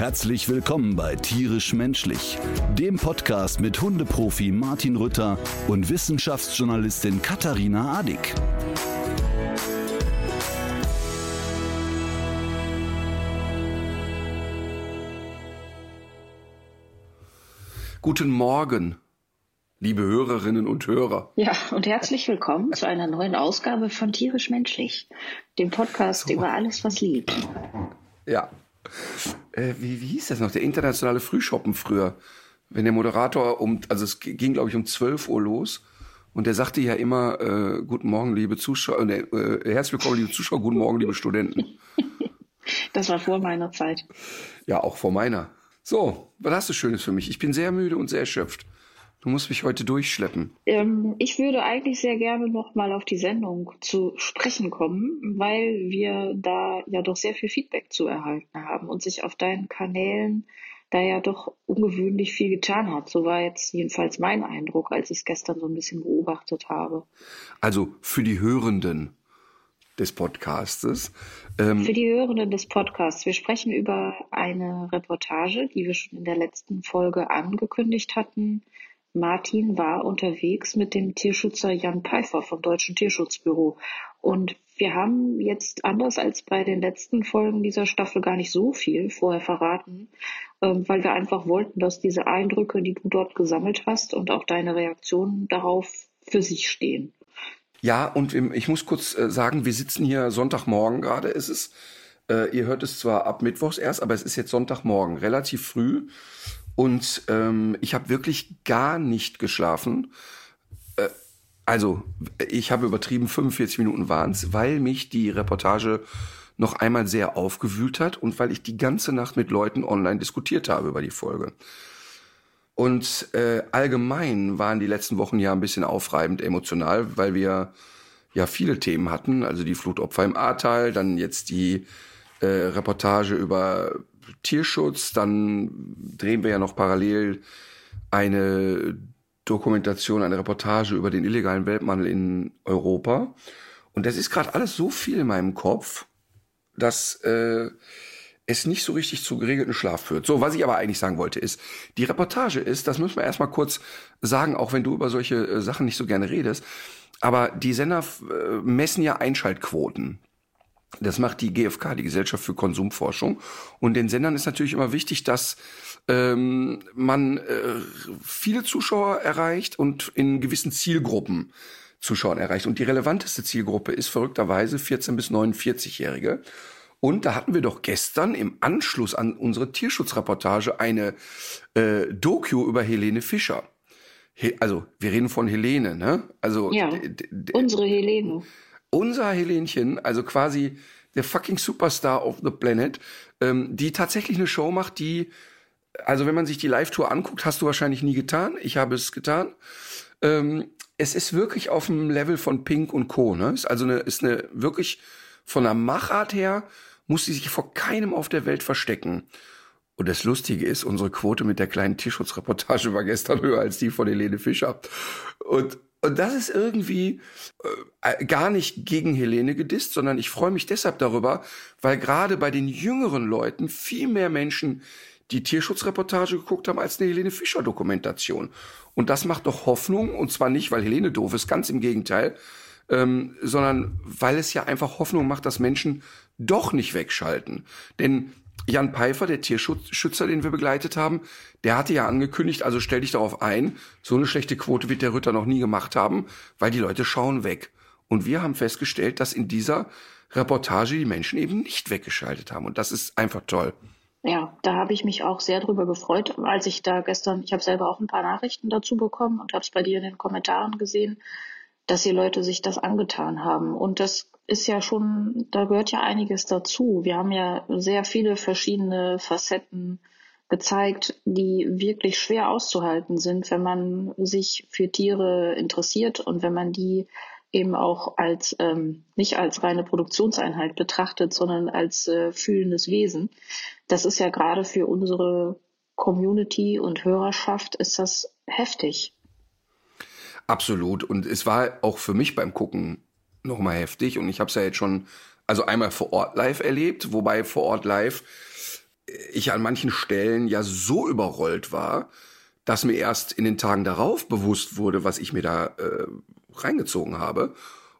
Herzlich willkommen bei Tierisch Menschlich, dem Podcast mit Hundeprofi Martin Rütter und Wissenschaftsjournalistin Katharina Adick. Guten Morgen, liebe Hörerinnen und Hörer. Ja, und herzlich willkommen zu einer neuen Ausgabe von Tierisch Menschlich, dem Podcast über alles, was liebt. Ja. Äh, wie, wie hieß das noch? Der internationale Frühschoppen früher. Wenn der Moderator um, also es ging, glaube ich, um 12 Uhr los. Und der sagte ja immer, äh, guten Morgen, liebe Zuschauer, äh, äh, herzlich willkommen, liebe Zuschauer, guten Morgen, liebe Studenten. Das war vor meiner Zeit. Ja, auch vor meiner. So, was hast du Schönes für mich? Ich bin sehr müde und sehr erschöpft. Du musst mich heute durchschleppen. Ähm, ich würde eigentlich sehr gerne noch mal auf die Sendung zu sprechen kommen, weil wir da ja doch sehr viel Feedback zu erhalten haben und sich auf deinen Kanälen da ja doch ungewöhnlich viel getan hat. So war jetzt jedenfalls mein Eindruck, als ich es gestern so ein bisschen beobachtet habe. Also für die Hörenden des Podcastes. Ähm, Für die Hörenden des Podcasts, wir sprechen über eine Reportage, die wir schon in der letzten Folge angekündigt hatten. Martin war unterwegs mit dem Tierschützer Jan Pfeiffer vom Deutschen Tierschutzbüro. Und wir haben jetzt anders als bei den letzten Folgen dieser Staffel gar nicht so viel vorher verraten, ähm, weil wir einfach wollten, dass diese Eindrücke, die du dort gesammelt hast und auch deine Reaktionen darauf für sich stehen. Ja, und ich muss kurz äh, sagen, wir sitzen hier Sonntagmorgen gerade. Es ist, äh, ihr hört es zwar ab Mittwochs erst, aber es ist jetzt Sonntagmorgen, relativ früh. Und ähm, ich habe wirklich gar nicht geschlafen. Äh, also, ich habe übertrieben, 45 Minuten waren es, weil mich die Reportage noch einmal sehr aufgewühlt hat und weil ich die ganze Nacht mit Leuten online diskutiert habe über die Folge. Und äh, allgemein waren die letzten Wochen ja ein bisschen aufreibend emotional, weil wir ja viele Themen hatten. Also die Flutopfer im Ahrtal, dann jetzt die äh, Reportage über Tierschutz, dann drehen wir ja noch parallel eine Dokumentation, eine Reportage über den illegalen Weltmangel in Europa. Und das ist gerade alles so viel in meinem Kopf, dass äh, es nicht so richtig zu geregelten Schlaf führt. So, was ich aber eigentlich sagen wollte, ist, die Reportage ist, das müssen wir erstmal kurz sagen, auch wenn du über solche äh, Sachen nicht so gerne redest, aber die Sender äh, messen ja Einschaltquoten. Das macht die GfK, die Gesellschaft für Konsumforschung. Und den Sendern ist natürlich immer wichtig, dass ähm, man äh, viele Zuschauer erreicht und in gewissen Zielgruppen Zuschauern erreicht. Und die relevanteste Zielgruppe ist verrückterweise 14- bis 49-Jährige. Und da hatten wir doch gestern im Anschluss an unsere Tierschutzreportage eine äh, Doku über Helene Fischer. He also wir reden von Helene, ne? Also ja, unsere Helene. Unser Helenchen, also quasi der fucking Superstar of the Planet, ähm, die tatsächlich eine Show macht, die, also wenn man sich die Live-Tour anguckt, hast du wahrscheinlich nie getan. Ich habe es getan. Ähm, es ist wirklich auf dem Level von Pink und Co. Ne? Ist also eine, ist eine wirklich von der Machart her muss sie sich vor keinem auf der Welt verstecken. Und das Lustige ist, unsere Quote mit der kleinen Tierschutzreportage war gestern höher als die von Helene Fischer. Und, und das ist irgendwie äh, gar nicht gegen Helene gedisst, sondern ich freue mich deshalb darüber, weil gerade bei den jüngeren Leuten viel mehr Menschen die Tierschutzreportage geguckt haben als eine Helene Fischer Dokumentation. Und das macht doch Hoffnung, und zwar nicht, weil Helene doof ist, ganz im Gegenteil, ähm, sondern weil es ja einfach Hoffnung macht, dass Menschen doch nicht wegschalten. Denn Jan Pfeiffer, der Tierschützer, den wir begleitet haben, der hatte ja angekündigt, also stell dich darauf ein, so eine schlechte Quote wird der Ritter noch nie gemacht haben, weil die Leute schauen weg. Und wir haben festgestellt, dass in dieser Reportage die Menschen eben nicht weggeschaltet haben. Und das ist einfach toll. Ja, da habe ich mich auch sehr drüber gefreut, als ich da gestern, ich habe selber auch ein paar Nachrichten dazu bekommen und habe es bei dir in den Kommentaren gesehen, dass die Leute sich das angetan haben. Und das ist ja schon, da gehört ja einiges dazu. Wir haben ja sehr viele verschiedene Facetten gezeigt, die wirklich schwer auszuhalten sind, wenn man sich für Tiere interessiert und wenn man die eben auch als ähm, nicht als reine Produktionseinheit betrachtet, sondern als äh, fühlendes Wesen. Das ist ja gerade für unsere Community und Hörerschaft ist das heftig. Absolut. Und es war auch für mich beim Gucken nochmal heftig. Und ich habe es ja jetzt schon, also einmal vor Ort live erlebt, wobei vor Ort live ich an manchen Stellen ja so überrollt war, dass mir erst in den Tagen darauf bewusst wurde, was ich mir da äh, reingezogen habe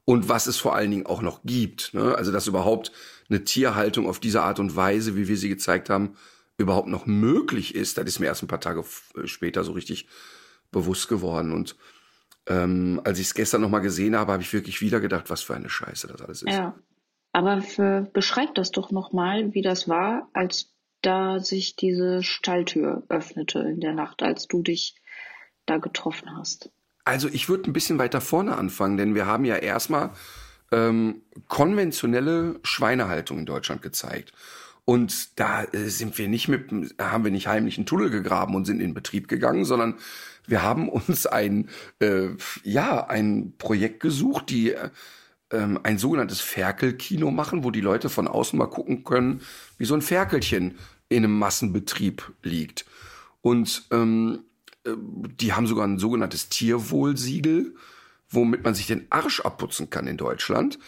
und was es vor allen Dingen auch noch gibt. Ne? Also dass überhaupt eine Tierhaltung auf diese Art und Weise, wie wir sie gezeigt haben, überhaupt noch möglich ist. Das ist mir erst ein paar Tage später so richtig bewusst geworden. Und ähm, als ich es gestern nochmal gesehen habe, habe ich wirklich wieder gedacht, was für eine Scheiße das alles ist. Ja, aber für, beschreib das doch nochmal, wie das war, als da sich diese Stalltür öffnete in der Nacht, als du dich da getroffen hast? Also ich würde ein bisschen weiter vorne anfangen, denn wir haben ja erstmal ähm, konventionelle Schweinehaltung in Deutschland gezeigt. Und da äh, sind wir nicht mit, haben wir nicht heimlich einen Tunnel gegraben und sind in Betrieb gegangen, sondern wir haben uns ein, äh, ja, ein Projekt gesucht, die äh, ein sogenanntes Ferkelkino machen, wo die Leute von außen mal gucken können, wie so ein Ferkelchen in einem Massenbetrieb liegt. Und ähm, äh, die haben sogar ein sogenanntes Tierwohlsiegel, womit man sich den Arsch abputzen kann in Deutschland.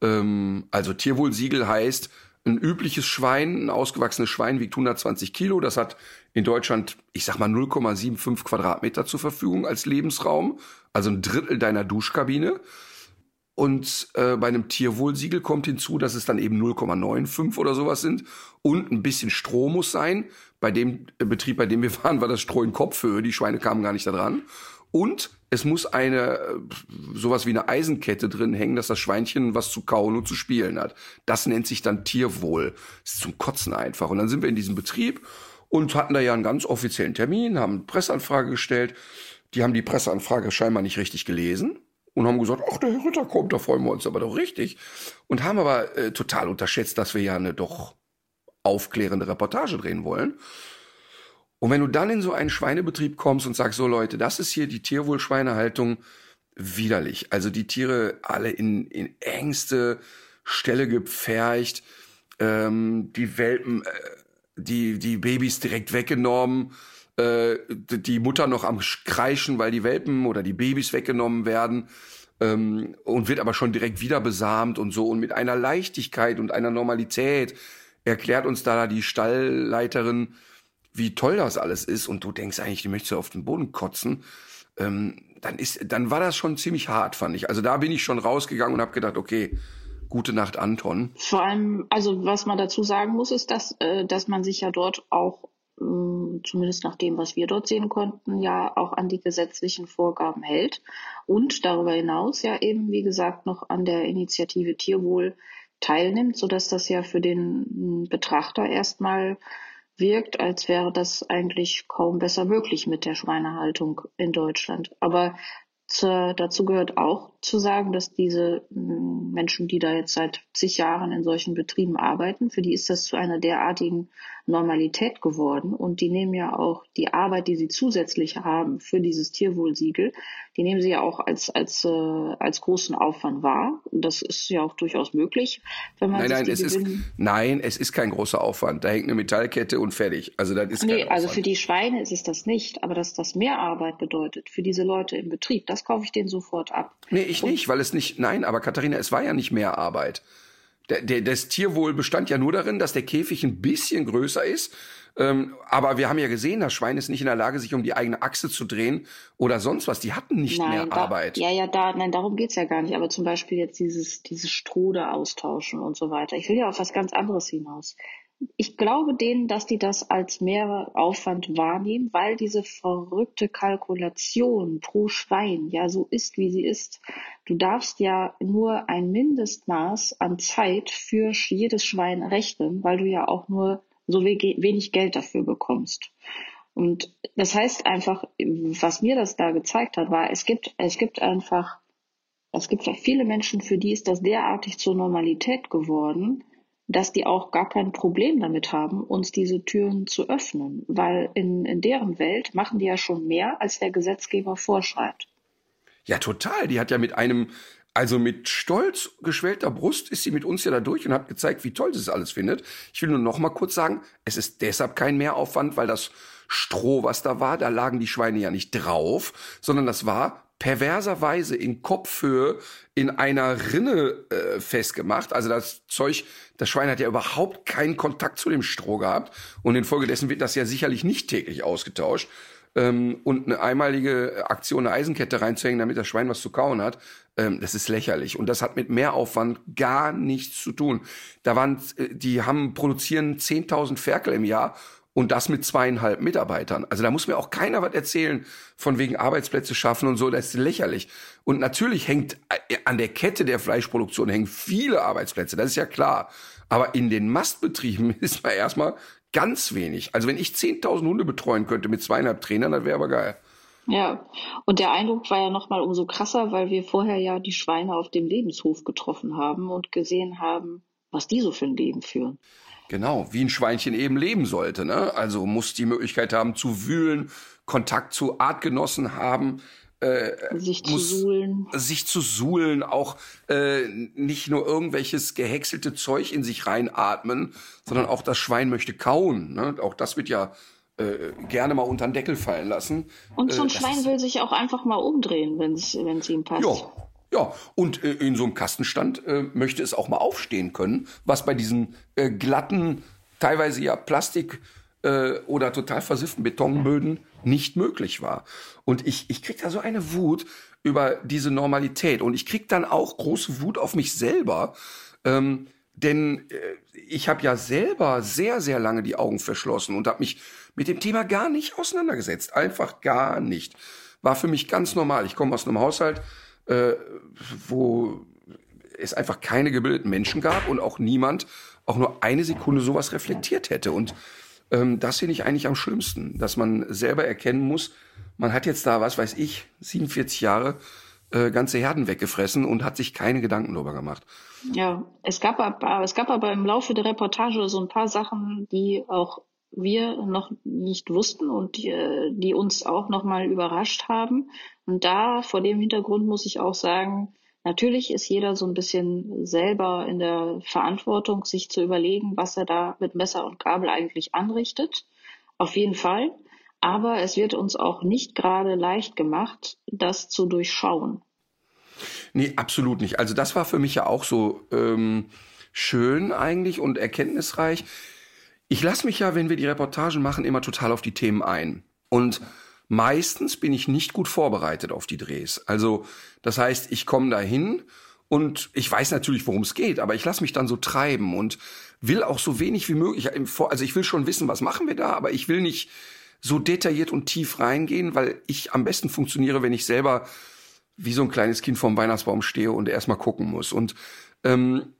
Ähm, also Tierwohlsiegel heißt, ein übliches Schwein, ein ausgewachsenes Schwein wiegt 120 Kilo. Das hat in Deutschland, ich sag mal, 0,75 Quadratmeter zur Verfügung als Lebensraum. Also ein Drittel deiner Duschkabine. Und äh, bei einem Tierwohlsiegel kommt hinzu, dass es dann eben 0,95 oder sowas sind. Und ein bisschen Stroh muss sein. Bei dem äh, Betrieb, bei dem wir waren, war das Stroh in Kopfhöhe. Die Schweine kamen gar nicht da dran. Und es muss eine, äh, sowas wie eine Eisenkette drin hängen, dass das Schweinchen was zu kauen und zu spielen hat. Das nennt sich dann Tierwohl. Das ist zum Kotzen einfach. Und dann sind wir in diesem Betrieb und hatten da ja einen ganz offiziellen Termin, haben eine Presseanfrage gestellt. Die haben die Presseanfrage scheinbar nicht richtig gelesen und haben gesagt, ach, der Herr Ritter kommt, da freuen wir uns aber doch richtig. Und haben aber äh, total unterschätzt, dass wir ja eine doch aufklärende Reportage drehen wollen. Und wenn du dann in so einen Schweinebetrieb kommst und sagst, so Leute, das ist hier die Tierwohlschweinehaltung, widerlich. Also die Tiere alle in, in engste Stelle gepfercht, ähm, die Welpen, äh, die, die Babys direkt weggenommen, äh, die Mutter noch am Kreischen, weil die Welpen oder die Babys weggenommen werden ähm, und wird aber schon direkt wieder besamt und so und mit einer Leichtigkeit und einer Normalität erklärt uns da die Stallleiterin, wie toll das alles ist und du denkst eigentlich, die möchtest du auf den Boden kotzen. Ähm, dann ist, dann war das schon ziemlich hart, fand ich. Also da bin ich schon rausgegangen und habe gedacht, okay, gute Nacht, Anton. Vor allem, also was man dazu sagen muss, ist, dass, äh, dass man sich ja dort auch ähm, zumindest nach dem, was wir dort sehen konnten, ja auch an die gesetzlichen Vorgaben hält und darüber hinaus ja eben, wie gesagt, noch an der Initiative Tierwohl teilnimmt, sodass das ja für den Betrachter erstmal wirkt, als wäre das eigentlich kaum besser möglich mit der Schweinehaltung in Deutschland. Aber zur, dazu gehört auch zu sagen, dass diese mm, Menschen, die da jetzt seit zig Jahren in solchen Betrieben arbeiten, für die ist das zu einer derartigen Normalität geworden. Und die nehmen ja auch die Arbeit, die sie zusätzlich haben für dieses Tierwohlsiegel, die nehmen sie ja auch als, als, äh, als großen Aufwand wahr. Und das ist ja auch durchaus möglich, wenn man nein, nein, es ist, nein, es ist kein großer Aufwand. Da hängt eine Metallkette und fertig. Also das ist nee, also für die Schweine ist es das nicht. Aber dass das mehr Arbeit bedeutet für diese Leute im Betrieb, das kaufe ich denen sofort ab. Nee, ich nicht, weil es nicht, nein, aber Katharina, es war ja nicht mehr Arbeit. Der, der, das Tierwohl bestand ja nur darin, dass der Käfig ein bisschen größer ist. Ähm, aber wir haben ja gesehen, das Schwein ist nicht in der Lage, sich um die eigene Achse zu drehen oder sonst was. Die hatten nicht nein, mehr da, Arbeit. Ja, ja, da, nein, darum geht's ja gar nicht. Aber zum Beispiel jetzt dieses, dieses Strode austauschen und so weiter. Ich will ja auf was ganz anderes hinaus ich glaube denen, dass die das als Mehraufwand wahrnehmen, weil diese verrückte Kalkulation pro Schwein ja so ist, wie sie ist. Du darfst ja nur ein Mindestmaß an Zeit für jedes Schwein rechnen, weil du ja auch nur so wenig Geld dafür bekommst. Und das heißt einfach, was mir das da gezeigt hat, war, es gibt, es gibt einfach, es gibt viele Menschen, für die ist das derartig zur Normalität geworden, dass die auch gar kein Problem damit haben, uns diese Türen zu öffnen, weil in, in deren Welt machen die ja schon mehr, als der Gesetzgeber vorschreibt. Ja, total. Die hat ja mit einem Also mit stolz geschwellter Brust ist sie mit uns ja da durch und hat gezeigt, wie toll sie es alles findet. Ich will nur noch mal kurz sagen, es ist deshalb kein Mehraufwand, weil das Stroh, was da war, da lagen die Schweine ja nicht drauf, sondern das war perverserweise in Kopfhöhe in einer Rinne äh, festgemacht. Also das Zeug, das Schwein hat ja überhaupt keinen Kontakt zu dem Stroh gehabt und infolgedessen wird das ja sicherlich nicht täglich ausgetauscht. Ähm, und eine einmalige Aktion, eine Eisenkette reinzuhängen, damit das Schwein was zu kauen hat, ähm, das ist lächerlich. Und das hat mit Mehraufwand gar nichts zu tun. Da waren, äh, die haben, produzieren 10.000 Ferkel im Jahr und das mit zweieinhalb Mitarbeitern. Also da muss mir auch keiner was erzählen von wegen Arbeitsplätze schaffen und so, das ist lächerlich. Und natürlich hängt äh, an der Kette der Fleischproduktion hängen viele Arbeitsplätze, das ist ja klar. Aber in den Mastbetrieben ist man erstmal ganz wenig. Also wenn ich 10.000 Hunde betreuen könnte mit zweieinhalb Trainern, das wäre aber geil. Ja, und der Eindruck war ja nochmal umso krasser, weil wir vorher ja die Schweine auf dem Lebenshof getroffen haben und gesehen haben, was die so für ein Leben führen. Genau, wie ein Schweinchen eben leben sollte. Ne? Also muss die Möglichkeit haben zu wühlen, Kontakt zu Artgenossen haben, äh, sich zu suhlen. Sich zu suhlen, auch äh, nicht nur irgendwelches gehäckselte Zeug in sich reinatmen, sondern auch das Schwein möchte kauen. Ne? Auch das wird ja äh, gerne mal unter den Deckel fallen lassen. Und so ein äh, Schwein will sich auch einfach mal umdrehen, wenn es ihm passt. Ja, ja, und äh, in so einem Kastenstand äh, möchte es auch mal aufstehen können, was bei diesen glatten, teilweise ja Plastik oder total versifften Betonböden nicht möglich war. Und ich, ich krieg da so eine Wut über diese Normalität und ich krieg dann auch große Wut auf mich selber, ähm, denn äh, ich habe ja selber sehr, sehr lange die Augen verschlossen und habe mich mit dem Thema gar nicht auseinandergesetzt. Einfach gar nicht. War für mich ganz normal. Ich komme aus einem Haushalt, äh, wo es einfach keine gebildeten Menschen gab und auch niemand auch nur eine Sekunde sowas reflektiert hätte. Und ähm, das finde ich eigentlich am schlimmsten, dass man selber erkennen muss, man hat jetzt da, was weiß ich, 47 Jahre äh, ganze Herden weggefressen und hat sich keine Gedanken darüber gemacht. Ja, es gab aber, es gab aber im Laufe der Reportage so ein paar Sachen, die auch wir noch nicht wussten und die, die uns auch nochmal überrascht haben. Und da, vor dem Hintergrund muss ich auch sagen, natürlich ist jeder so ein bisschen selber in der Verantwortung, sich zu überlegen, was er da mit Messer und Gabel eigentlich anrichtet. Auf jeden Fall. Aber es wird uns auch nicht gerade leicht gemacht, das zu durchschauen. Nee, absolut nicht. Also das war für mich ja auch so ähm, schön eigentlich und erkenntnisreich ich lasse mich ja, wenn wir die Reportagen machen, immer total auf die Themen ein. Und meistens bin ich nicht gut vorbereitet auf die Drehs. Also das heißt, ich komme dahin und ich weiß natürlich, worum es geht, aber ich lasse mich dann so treiben und will auch so wenig wie möglich. Also ich will schon wissen, was machen wir da, aber ich will nicht so detailliert und tief reingehen, weil ich am besten funktioniere, wenn ich selber wie so ein kleines Kind vorm Weihnachtsbaum stehe und erstmal gucken muss. Und ähm,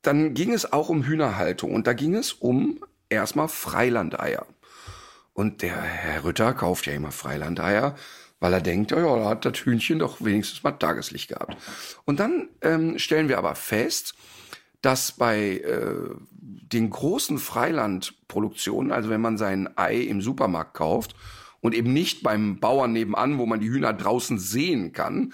dann ging es auch um Hühnerhaltung und da ging es um erstmal Freilandeier. Und der Herr Rütter kauft ja immer Freilandeier, weil er denkt, ja, ja, da hat das Hühnchen doch wenigstens mal Tageslicht gehabt. Und dann ähm, stellen wir aber fest, dass bei äh, den großen Freilandproduktionen, also wenn man sein Ei im Supermarkt kauft und eben nicht beim Bauern nebenan, wo man die Hühner draußen sehen kann,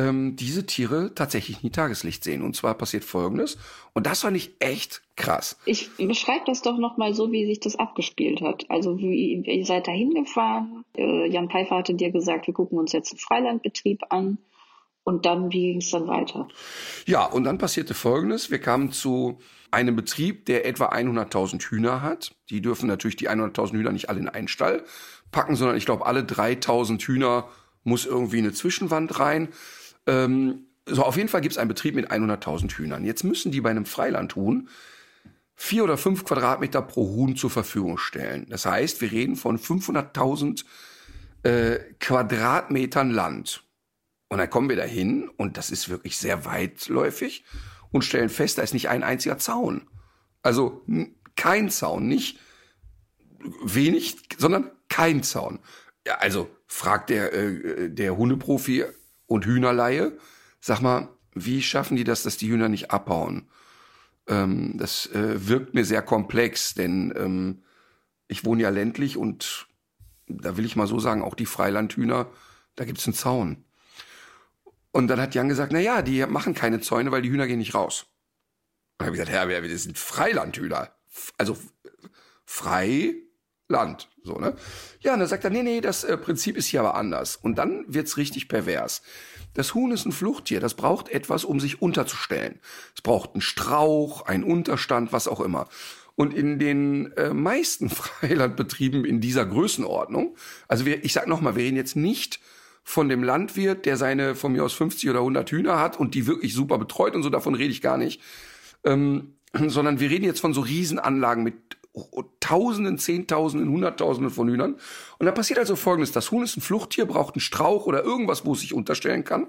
ähm, diese Tiere tatsächlich nie Tageslicht sehen. Und zwar passiert Folgendes. Und das fand ich echt krass. Ich beschreibe das doch nochmal so, wie sich das abgespielt hat. Also wie, ihr seid da hingefahren. Äh, Jan Pfeiffer hatte dir gesagt, wir gucken uns jetzt einen Freilandbetrieb an. Und dann, wie ging es dann weiter? Ja, und dann passierte Folgendes. Wir kamen zu einem Betrieb, der etwa 100.000 Hühner hat. Die dürfen natürlich die 100.000 Hühner nicht alle in einen Stall packen, sondern ich glaube, alle 3.000 Hühner muss irgendwie eine Zwischenwand rein. Ähm, so, auf jeden Fall gibt es einen Betrieb mit 100.000 Hühnern. Jetzt müssen die bei einem Freilandhuhn vier oder fünf Quadratmeter pro Huhn zur Verfügung stellen. Das heißt, wir reden von 500.000 äh, Quadratmetern Land. Und dann kommen wir dahin und das ist wirklich sehr weitläufig und stellen fest, da ist nicht ein einziger Zaun. Also kein Zaun, nicht wenig, sondern kein Zaun. Ja, also fragt der, äh, der Hundeprofi und Hühnerleihe. Sag mal, wie schaffen die das, dass die Hühner nicht abhauen? Ähm, das äh, wirkt mir sehr komplex, denn ähm, ich wohne ja ländlich und da will ich mal so sagen, auch die Freilandhühner, da gibt's einen Zaun. Und dann hat Jan gesagt, na ja, die machen keine Zäune, weil die Hühner gehen nicht raus. Und dann habe ich gesagt, ja, wir sind Freilandhühner. Also Freiland, so, ne? Ja, und dann sagt er, nee, nee, das äh, Prinzip ist hier aber anders. Und dann wird's richtig pervers. Das Huhn ist ein Fluchttier, das braucht etwas, um sich unterzustellen. Es braucht einen Strauch, einen Unterstand, was auch immer. Und in den äh, meisten Freilandbetrieben in dieser Größenordnung, also wir, ich sag nochmal, wir reden jetzt nicht von dem Landwirt, der seine von mir aus 50 oder 100 Hühner hat und die wirklich super betreut und so, davon rede ich gar nicht. Ähm, sondern wir reden jetzt von so Riesenanlagen mit Tausenden, Zehntausenden, Hunderttausenden von Hühnern. Und da passiert also Folgendes. Das Huhn ist ein Fluchttier, braucht einen Strauch oder irgendwas, wo es sich unterstellen kann.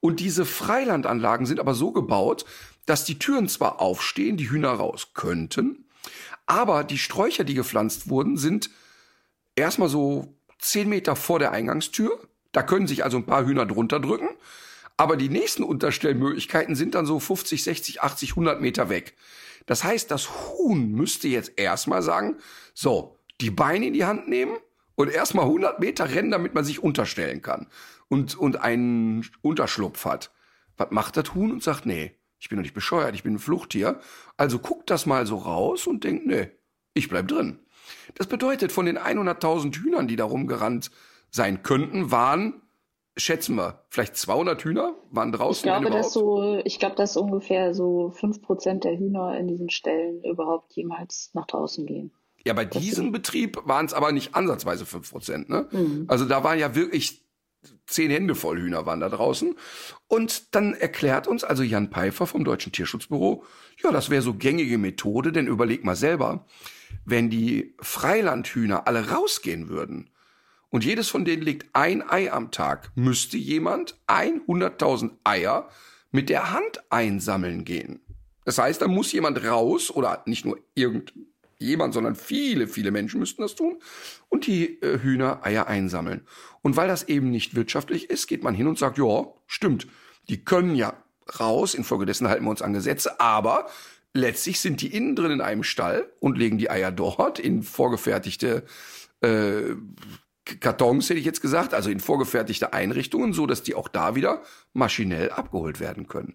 Und diese Freilandanlagen sind aber so gebaut, dass die Türen zwar aufstehen, die Hühner raus könnten, aber die Sträucher, die gepflanzt wurden, sind erstmal so zehn Meter vor der Eingangstür. Da können sich also ein paar Hühner drunter drücken. Aber die nächsten Unterstellmöglichkeiten sind dann so 50, 60, 80, 100 Meter weg. Das heißt, das Huhn müsste jetzt erstmal sagen, so, die Beine in die Hand nehmen und erstmal 100 Meter rennen, damit man sich unterstellen kann und, und einen Unterschlupf hat. Was macht das Huhn und sagt, nee, ich bin doch nicht bescheuert, ich bin ein Fluchttier. Also guckt das mal so raus und denkt, nee, ich bleib drin. Das bedeutet, von den 100.000 Hühnern, die da rumgerannt sein könnten, waren schätzen wir, vielleicht 200 Hühner waren draußen. Ich glaube, dass so, ich glaube, dass ungefähr so 5% der Hühner in diesen Stellen überhaupt jemals nach draußen gehen. Ja, bei das diesem Betrieb waren es aber nicht ansatzweise 5%, ne? Mhm. Also da waren ja wirklich zehn Hände voll Hühner waren da draußen. Und dann erklärt uns also Jan Peifer vom Deutschen Tierschutzbüro, ja, das wäre so gängige Methode, denn überleg mal selber, wenn die Freilandhühner alle rausgehen würden, und jedes von denen legt ein Ei am Tag, müsste jemand 100.000 Eier mit der Hand einsammeln gehen. Das heißt, da muss jemand raus oder nicht nur irgendjemand, sondern viele, viele Menschen müssten das tun und die äh, Hühner Eier einsammeln. Und weil das eben nicht wirtschaftlich ist, geht man hin und sagt, ja, stimmt, die können ja raus, infolgedessen halten wir uns an Gesetze, aber letztlich sind die innen drin in einem Stall und legen die Eier dort in vorgefertigte äh, Kartons, hätte ich jetzt gesagt, also in vorgefertigte Einrichtungen, so dass die auch da wieder maschinell abgeholt werden können.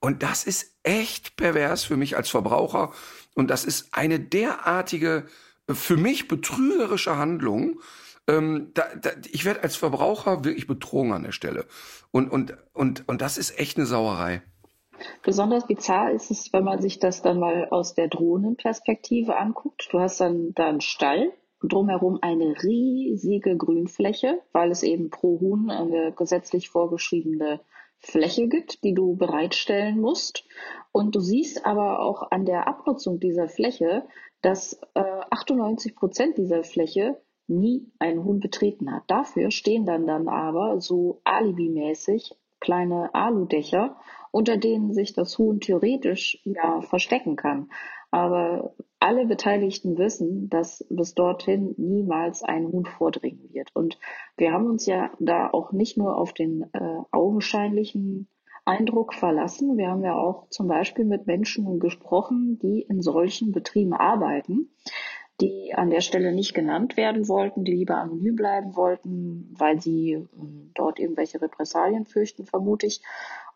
Und das ist echt pervers für mich als Verbraucher. Und das ist eine derartige, für mich betrügerische Handlung. Ähm, da, da, ich werde als Verbraucher wirklich betrogen an der Stelle. Und, und, und, und das ist echt eine Sauerei. Besonders bizarr ist es, wenn man sich das dann mal aus der Drohnenperspektive anguckt. Du hast dann da einen Stall drumherum eine riesige Grünfläche, weil es eben pro Huhn eine gesetzlich vorgeschriebene Fläche gibt, die du bereitstellen musst. Und du siehst aber auch an der Abnutzung dieser Fläche, dass äh, 98 Prozent dieser Fläche nie ein Huhn betreten hat. Dafür stehen dann dann aber so alibimäßig kleine Aludächer, unter denen sich das Huhn theoretisch ja verstecken kann. Aber alle Beteiligten wissen, dass bis dorthin niemals ein Huhn vordringen wird. Und wir haben uns ja da auch nicht nur auf den äh, augenscheinlichen Eindruck verlassen. Wir haben ja auch zum Beispiel mit Menschen gesprochen, die in solchen Betrieben arbeiten, die an der Stelle nicht genannt werden wollten, die lieber anonym bleiben wollten, weil sie äh, dort irgendwelche Repressalien fürchten, vermute ich.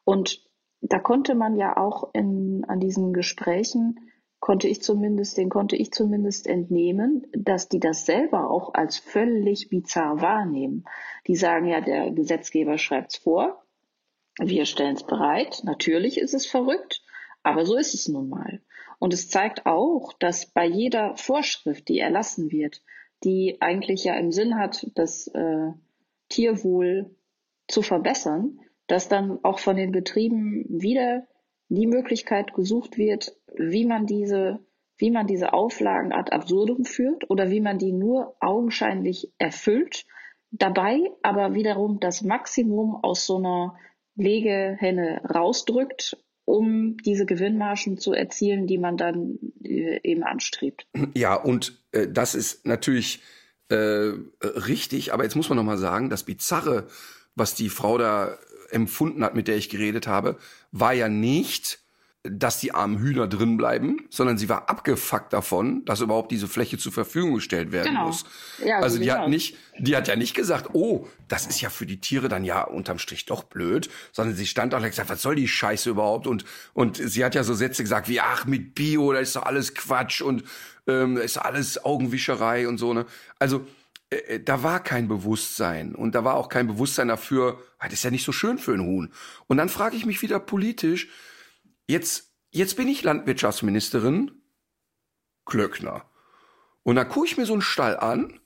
Und da konnte man ja auch in, an diesen Gesprächen konnte ich zumindest, den konnte ich zumindest entnehmen, dass die das selber auch als völlig bizarr wahrnehmen. Die sagen ja, der Gesetzgeber schreibt's vor, wir stellen's bereit. Natürlich ist es verrückt, aber so ist es nun mal. Und es zeigt auch, dass bei jeder Vorschrift, die erlassen wird, die eigentlich ja im Sinn hat, das äh, Tierwohl zu verbessern, dass dann auch von den Betrieben wieder die Möglichkeit gesucht wird, wie man diese, wie man diese Auflagen ad absurdum führt oder wie man die nur augenscheinlich erfüllt, dabei aber wiederum das Maximum aus so einer Legehenne rausdrückt, um diese Gewinnmargen zu erzielen, die man dann äh, eben anstrebt. Ja, und äh, das ist natürlich äh, richtig, aber jetzt muss man noch mal sagen, das Bizarre, was die Frau da empfunden hat, mit der ich geredet habe, war ja nicht, dass die armen Hühner drin bleiben, sondern sie war abgefuckt davon, dass überhaupt diese Fläche zur Verfügung gestellt werden Genau. muss. Ja, also so die sieht's hat nicht, die hat ja nicht gesagt, oh, das ist ja für die Tiere dann ja unterm Strich doch blöd, sondern sie stand auch und hat gesagt, was soll die Scheiße überhaupt? Und und sie hat ja so Sätze gesagt wie, ach mit Bio, da ist doch alles Quatsch und ähm, da ist alles Augenwischerei und so ne. Also äh, da war kein Bewusstsein und da war auch kein Bewusstsein dafür, ah, das ist ja nicht so schön für ein Huhn. Und dann frage ich mich wieder politisch, jetzt, jetzt bin ich Landwirtschaftsministerin Klöckner. Und dann gucke ich mir so einen Stall an,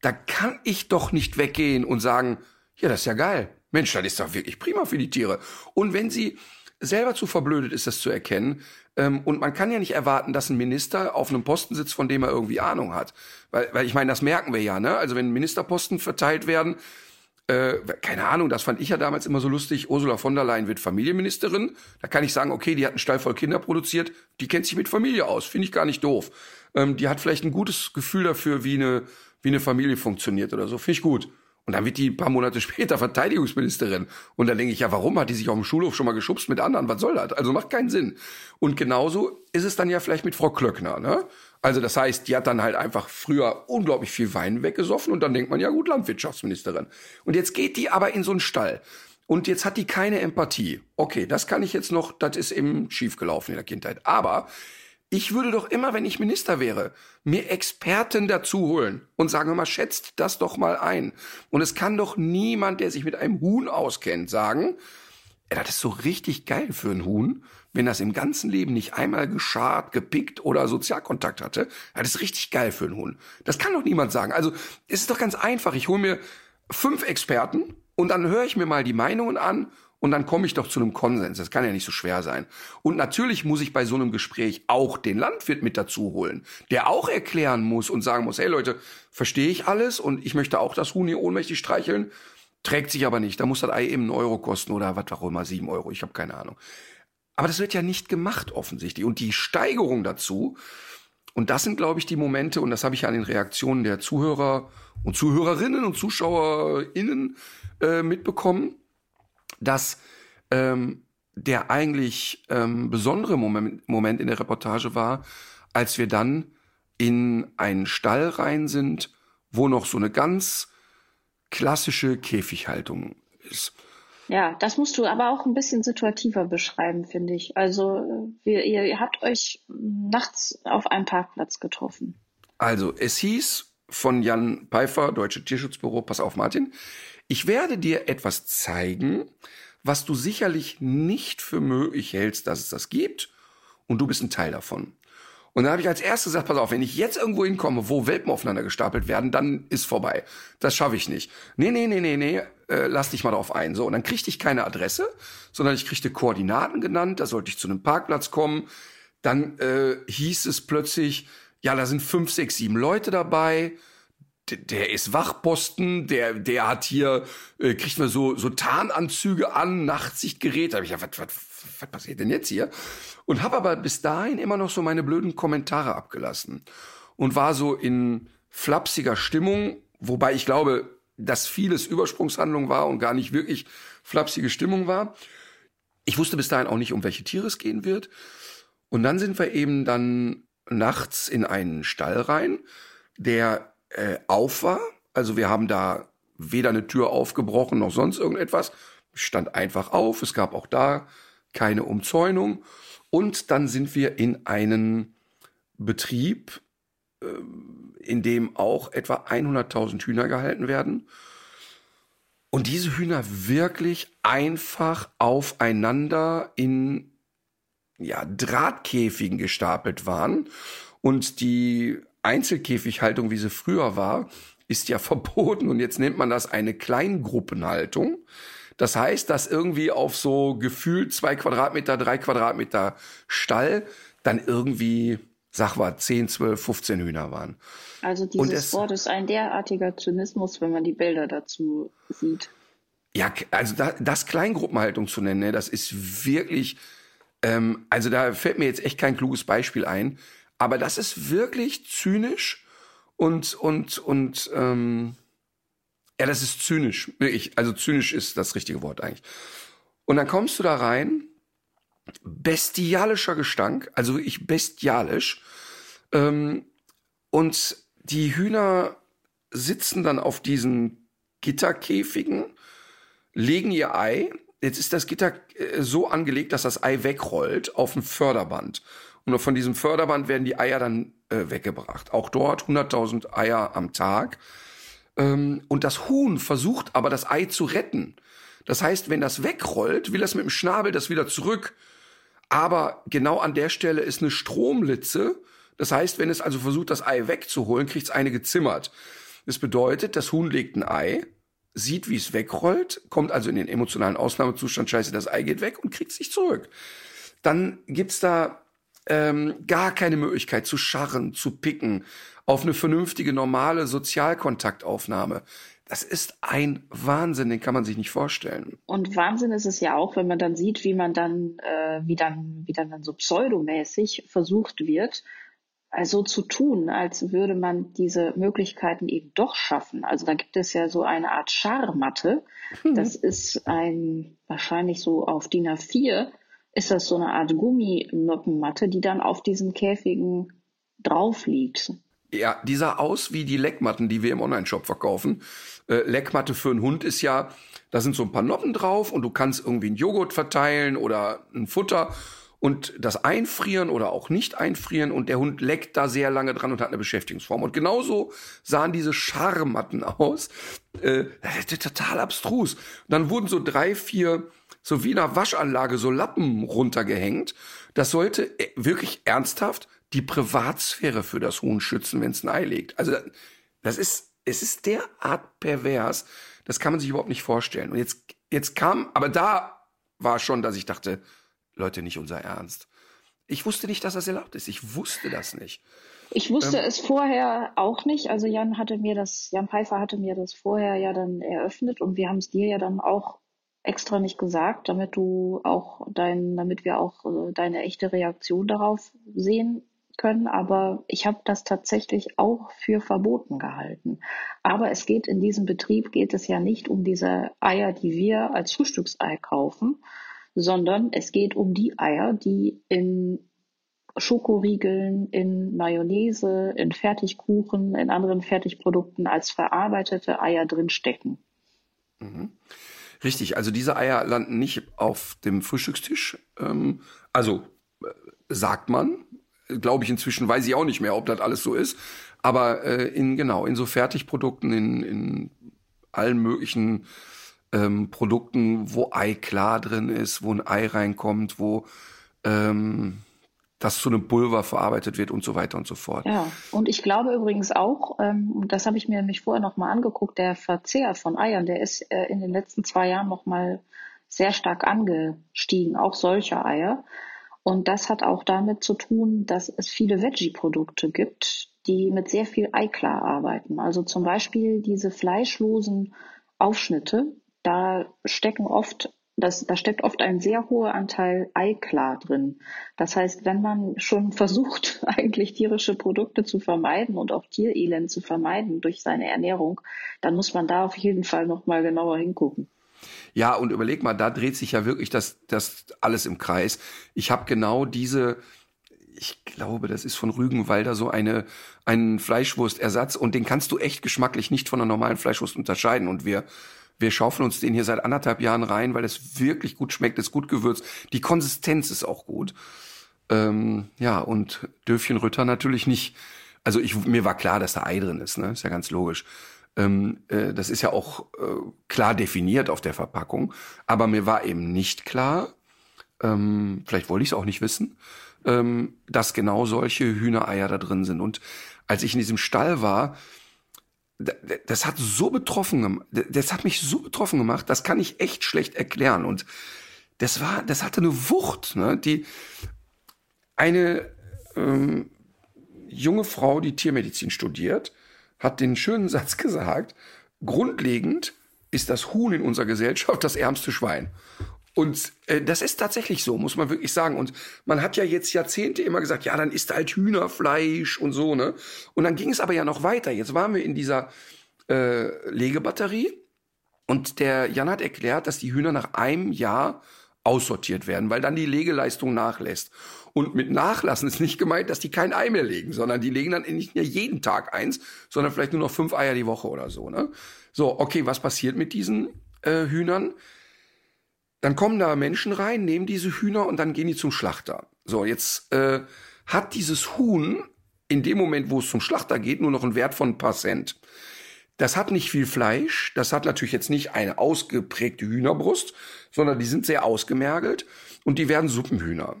da kann ich doch nicht weggehen und sagen, ja, das ist ja geil. Mensch, das ist doch wirklich prima für die Tiere. Und wenn sie selber zu verblödet ist, das zu erkennen, ähm, und man kann ja nicht erwarten, dass ein Minister auf einem Posten sitzt, von dem er irgendwie Ahnung hat. Weil, weil ich meine, das merken wir ja, ne? Also wenn Ministerposten verteilt werden, äh, keine Ahnung, das fand ich ja damals immer so lustig. Ursula von der Leyen wird Familienministerin. Da kann ich sagen, okay, die hat einen Stall voll Kinder produziert, die kennt sich mit Familie aus, finde ich gar nicht doof. Ähm, die hat vielleicht ein gutes Gefühl dafür, wie eine, wie eine Familie funktioniert oder so, finde ich gut. Und dann wird die ein paar Monate später Verteidigungsministerin. Und dann denke ich, ja, warum hat die sich auf dem Schulhof schon mal geschubst mit anderen? Was soll das? Also macht keinen Sinn. Und genauso ist es dann ja vielleicht mit Frau Klöckner, ne? Also das heißt, die hat dann halt einfach früher unglaublich viel Wein weggesoffen und dann denkt man, ja gut, Landwirtschaftsministerin. Und jetzt geht die aber in so einen Stall. Und jetzt hat die keine Empathie. Okay, das kann ich jetzt noch, das ist eben schiefgelaufen in der Kindheit. Aber ich würde doch immer, wenn ich Minister wäre, mir Experten dazu holen und sagen, mal, schätzt das doch mal ein. Und es kann doch niemand, der sich mit einem Huhn auskennt, sagen, ja, das ist so richtig geil für ein Huhn, wenn das im ganzen Leben nicht einmal geschart, gepickt oder Sozialkontakt hatte. Ja, das ist richtig geil für ein Huhn. Das kann doch niemand sagen. Also es ist doch ganz einfach. Ich hole mir fünf Experten und dann höre ich mir mal die Meinungen an und dann komme ich doch zu einem Konsens. Das kann ja nicht so schwer sein. Und natürlich muss ich bei so einem Gespräch auch den Landwirt mit dazu holen, der auch erklären muss und sagen muss, hey Leute, verstehe ich alles und ich möchte auch das Huhn hier ohnmächtig streicheln. Trägt sich aber nicht. Da muss das Ei eben einen Euro kosten oder was auch immer, sieben Euro. Ich habe keine Ahnung. Aber das wird ja nicht gemacht offensichtlich. Und die Steigerung dazu, und das sind, glaube ich, die Momente, und das habe ich ja an den Reaktionen der Zuhörer und Zuhörerinnen und ZuschauerInnen äh, mitbekommen, dass ähm, der eigentlich ähm, besondere Moment, Moment in der Reportage war, als wir dann in einen Stall rein sind, wo noch so eine ganz klassische Käfighaltung ist. Ja, das musst du aber auch ein bisschen situativer beschreiben, finde ich. Also, wir, ihr, ihr habt euch nachts auf einem Parkplatz getroffen. Also, es hieß von Jan Pfeiffer, Deutsche Tierschutzbüro, pass auf, Martin, ich werde dir etwas zeigen, was du sicherlich nicht für möglich hältst, dass es das gibt, und du bist ein Teil davon. Und dann habe ich als erstes gesagt, pass auf, wenn ich jetzt irgendwo hinkomme, wo Welpen aufeinander gestapelt werden, dann ist vorbei. Das schaffe ich nicht. Nee, nee, nee, nee, nee, äh, lass dich mal drauf ein. So, und dann kriegte ich keine Adresse, sondern ich kriegte Koordinaten genannt, da sollte ich zu einem Parkplatz kommen. Dann äh, hieß es plötzlich, ja, da sind fünf, sechs, sieben Leute dabei. D der ist Wachposten, der, der hat hier, äh, kriegt man so, so Tarnanzüge an, Nachtsichtgerät. Da hab ich ja, was, was, was passiert denn jetzt hier? Und habe aber bis dahin immer noch so meine blöden Kommentare abgelassen. Und war so in flapsiger Stimmung, wobei ich glaube, dass vieles Übersprungshandlung war und gar nicht wirklich flapsige Stimmung war. Ich wusste bis dahin auch nicht, um welche Tiere es gehen wird. Und dann sind wir eben dann nachts in einen Stall rein, der äh, auf war. Also wir haben da weder eine Tür aufgebrochen noch sonst irgendetwas. Ich stand einfach auf. Es gab auch da keine Umzäunung. Und dann sind wir in einen Betrieb, äh, in dem auch etwa 100.000 Hühner gehalten werden. Und diese Hühner wirklich einfach aufeinander in ja, Drahtkäfigen gestapelt waren. Und die Einzelkäfighaltung, wie sie früher war, ist ja verboten. Und jetzt nennt man das eine Kleingruppenhaltung. Das heißt, dass irgendwie auf so gefühlt zwei Quadratmeter, drei Quadratmeter Stall dann irgendwie, sag mal, 10, 12, 15 Hühner waren. Also dieses es- Wort ist ein derartiger Zynismus, wenn man die Bilder dazu sieht. Ja, also da, das Kleingruppenhaltung zu nennen, ne, das ist wirklich, ähm, also da fällt mir jetzt echt kein kluges Beispiel ein, aber das ist wirklich zynisch und und und ähm, ja, das ist zynisch, wirklich. Also zynisch ist das richtige Wort eigentlich. Und dann kommst du da rein bestialischer Gestank, also wirklich bestialisch. Ähm, und die Hühner sitzen dann auf diesen Gitterkäfigen, legen ihr Ei. Jetzt ist das Gitter äh, so angelegt, dass das Ei wegrollt auf ein Förderband. Und von diesem Förderband werden die Eier dann äh, weggebracht. Auch dort 100.000 Eier am Tag. Ähm, und das Huhn versucht aber das Ei zu retten. Das heißt, wenn das wegrollt, will das mit dem Schnabel das wieder zurück. Aber genau an der Stelle ist eine Stromlitze. Das heißt, wenn es also versucht, das Ei wegzuholen, kriegt es eine gezimmert. Das bedeutet, das Huhn legt ein Ei, sieht, wie es wegrollt, kommt also in den emotionalen Ausnahmezustand, scheiße, das Ei geht weg und kriegt sich zurück. Dann gibt's da ähm, gar keine Möglichkeit zu scharren, zu picken, auf eine vernünftige, normale Sozialkontaktaufnahme. Das ist ein Wahnsinn, den kann man sich nicht vorstellen. Und Wahnsinn ist es ja auch, wenn man dann sieht, wie man dann, äh, wie dann, wie dann, dann so pseudomäßig versucht wird, also zu tun, als würde man diese Möglichkeiten eben doch schaffen. Also da gibt es ja so eine Art Scharmatte. Mhm. Das ist ein, wahrscheinlich so auf DIN A4 ist das so eine Art Gumminoppenmatte, die dann auf diesen Käfigen drauf liegt. Ja, die sah aus wie die Leckmatten, die wir im Online-Shop verkaufen. Äh, Leckmatte für einen Hund ist ja, da sind so ein paar Noppen drauf und du kannst irgendwie einen Joghurt verteilen oder ein Futter und das einfrieren oder auch nicht einfrieren und der Hund leckt da sehr lange dran und hat eine Beschäftigungsform. Und genauso sahen diese Scharmatten aus. Äh, total abstrus. Und dann wurden so drei, vier, so wie in einer Waschanlage, so Lappen runtergehängt. Das sollte äh, wirklich ernsthaft die Privatsphäre für das Huhn schützen, wenn es ein Ei legt. Also das ist, es ist derart pervers, das kann man sich überhaupt nicht vorstellen. Und jetzt, jetzt kam, aber da war schon, dass ich dachte, Leute, nicht unser Ernst. Ich wusste nicht, dass das erlaubt ist. Ich wusste das nicht. Ich wusste ähm, es vorher auch nicht. Also Jan hatte mir das, Jan Pfeiffer hatte mir das vorher ja dann eröffnet und wir haben es dir ja dann auch extra nicht gesagt, damit du auch dein, damit wir auch äh, deine echte Reaktion darauf sehen können. Aber ich habe das tatsächlich auch für verboten gehalten. Aber es geht in diesem Betrieb geht es ja nicht um diese Eier, die wir als Frühstücksei kaufen, sondern es geht um die Eier, die in Schokoriegeln, in Mayonnaise, in Fertigkuchen, in anderen Fertigprodukten als verarbeitete Eier drinstecken. Mhm. Richtig, also diese Eier landen nicht auf dem Frühstückstisch. Ähm, also äh, sagt man, glaube ich inzwischen, weiß ich auch nicht mehr, ob das alles so ist. Aber äh, in genau in so Fertigprodukten, in, in allen möglichen ähm, Produkten, wo Ei klar drin ist, wo ein Ei reinkommt, wo ähm, das zu einem Pulver verarbeitet wird und so weiter und so fort. Ja, und ich glaube übrigens auch, ähm, das habe ich mir nämlich vorher nochmal angeguckt, der Verzehr von Eiern, der ist äh, in den letzten zwei Jahren nochmal sehr stark angestiegen, auch solche Eier. Und das hat auch damit zu tun, dass es viele Veggie-Produkte gibt, die mit sehr viel Eiklar arbeiten. Also zum Beispiel diese fleischlosen Aufschnitte, da stecken oft das, da steckt oft ein sehr hoher Anteil Eiklar drin. Das heißt, wenn man schon versucht, eigentlich tierische Produkte zu vermeiden und auch Tierelend zu vermeiden durch seine Ernährung, dann muss man da auf jeden Fall nochmal genauer hingucken. Ja, und überleg mal, da dreht sich ja wirklich das, das alles im Kreis. Ich habe genau diese, ich glaube, das ist von Rügenwalder so eine, einen Fleischwurstersatz und den kannst du echt geschmacklich nicht von einer normalen Fleischwurst unterscheiden. Und wir wir schaufeln uns den hier seit anderthalb Jahren rein, weil es wirklich gut schmeckt, ist gut gewürzt. Die Konsistenz ist auch gut. Ähm, ja, und Döfchen Rütter natürlich nicht. Also ich, mir war klar, dass da Ei drin ist, ne? Ist ja ganz logisch. Ähm, äh, das ist ja auch äh, klar definiert auf der Verpackung. Aber mir war eben nicht klar, ähm, vielleicht wollte ich es auch nicht wissen, ähm, dass genau solche Hühnereier da drin sind. Und als ich in diesem Stall war, das hat so betroffen, das hat mich so betroffen gemacht, das kann ich echt schlecht erklären. Und das war, das hatte eine Wucht, ne? Die eine ähm, junge Frau, die Tiermedizin studiert, hat den schönen Satz gesagt: Grundlegend ist das Huhn in unserer Gesellschaft das ärmste Schwein. Und äh, das ist tatsächlich so, muss man wirklich sagen. Und man hat ja jetzt Jahrzehnte immer gesagt, ja, dann isst halt Hühnerfleisch und so, ne? Und dann ging es aber ja noch weiter. Jetzt waren wir in dieser äh, Legebatterie und der Jan hat erklärt, dass die Hühner nach einem Jahr aussortiert werden, weil dann die Legeleistung nachlässt. Und mit Nachlassen ist nicht gemeint, dass die kein Ei mehr legen, sondern die legen dann nicht mehr jeden Tag eins, sondern vielleicht nur noch fünf Eier die Woche oder so. Ne? So, okay, was passiert mit diesen äh, Hühnern? Dann kommen da Menschen rein, nehmen diese Hühner und dann gehen die zum Schlachter. So, jetzt äh, hat dieses Huhn in dem Moment, wo es zum Schlachter geht, nur noch einen Wert von ein paar Cent. Das hat nicht viel Fleisch, das hat natürlich jetzt nicht eine ausgeprägte Hühnerbrust, sondern die sind sehr ausgemergelt und die werden Suppenhühner.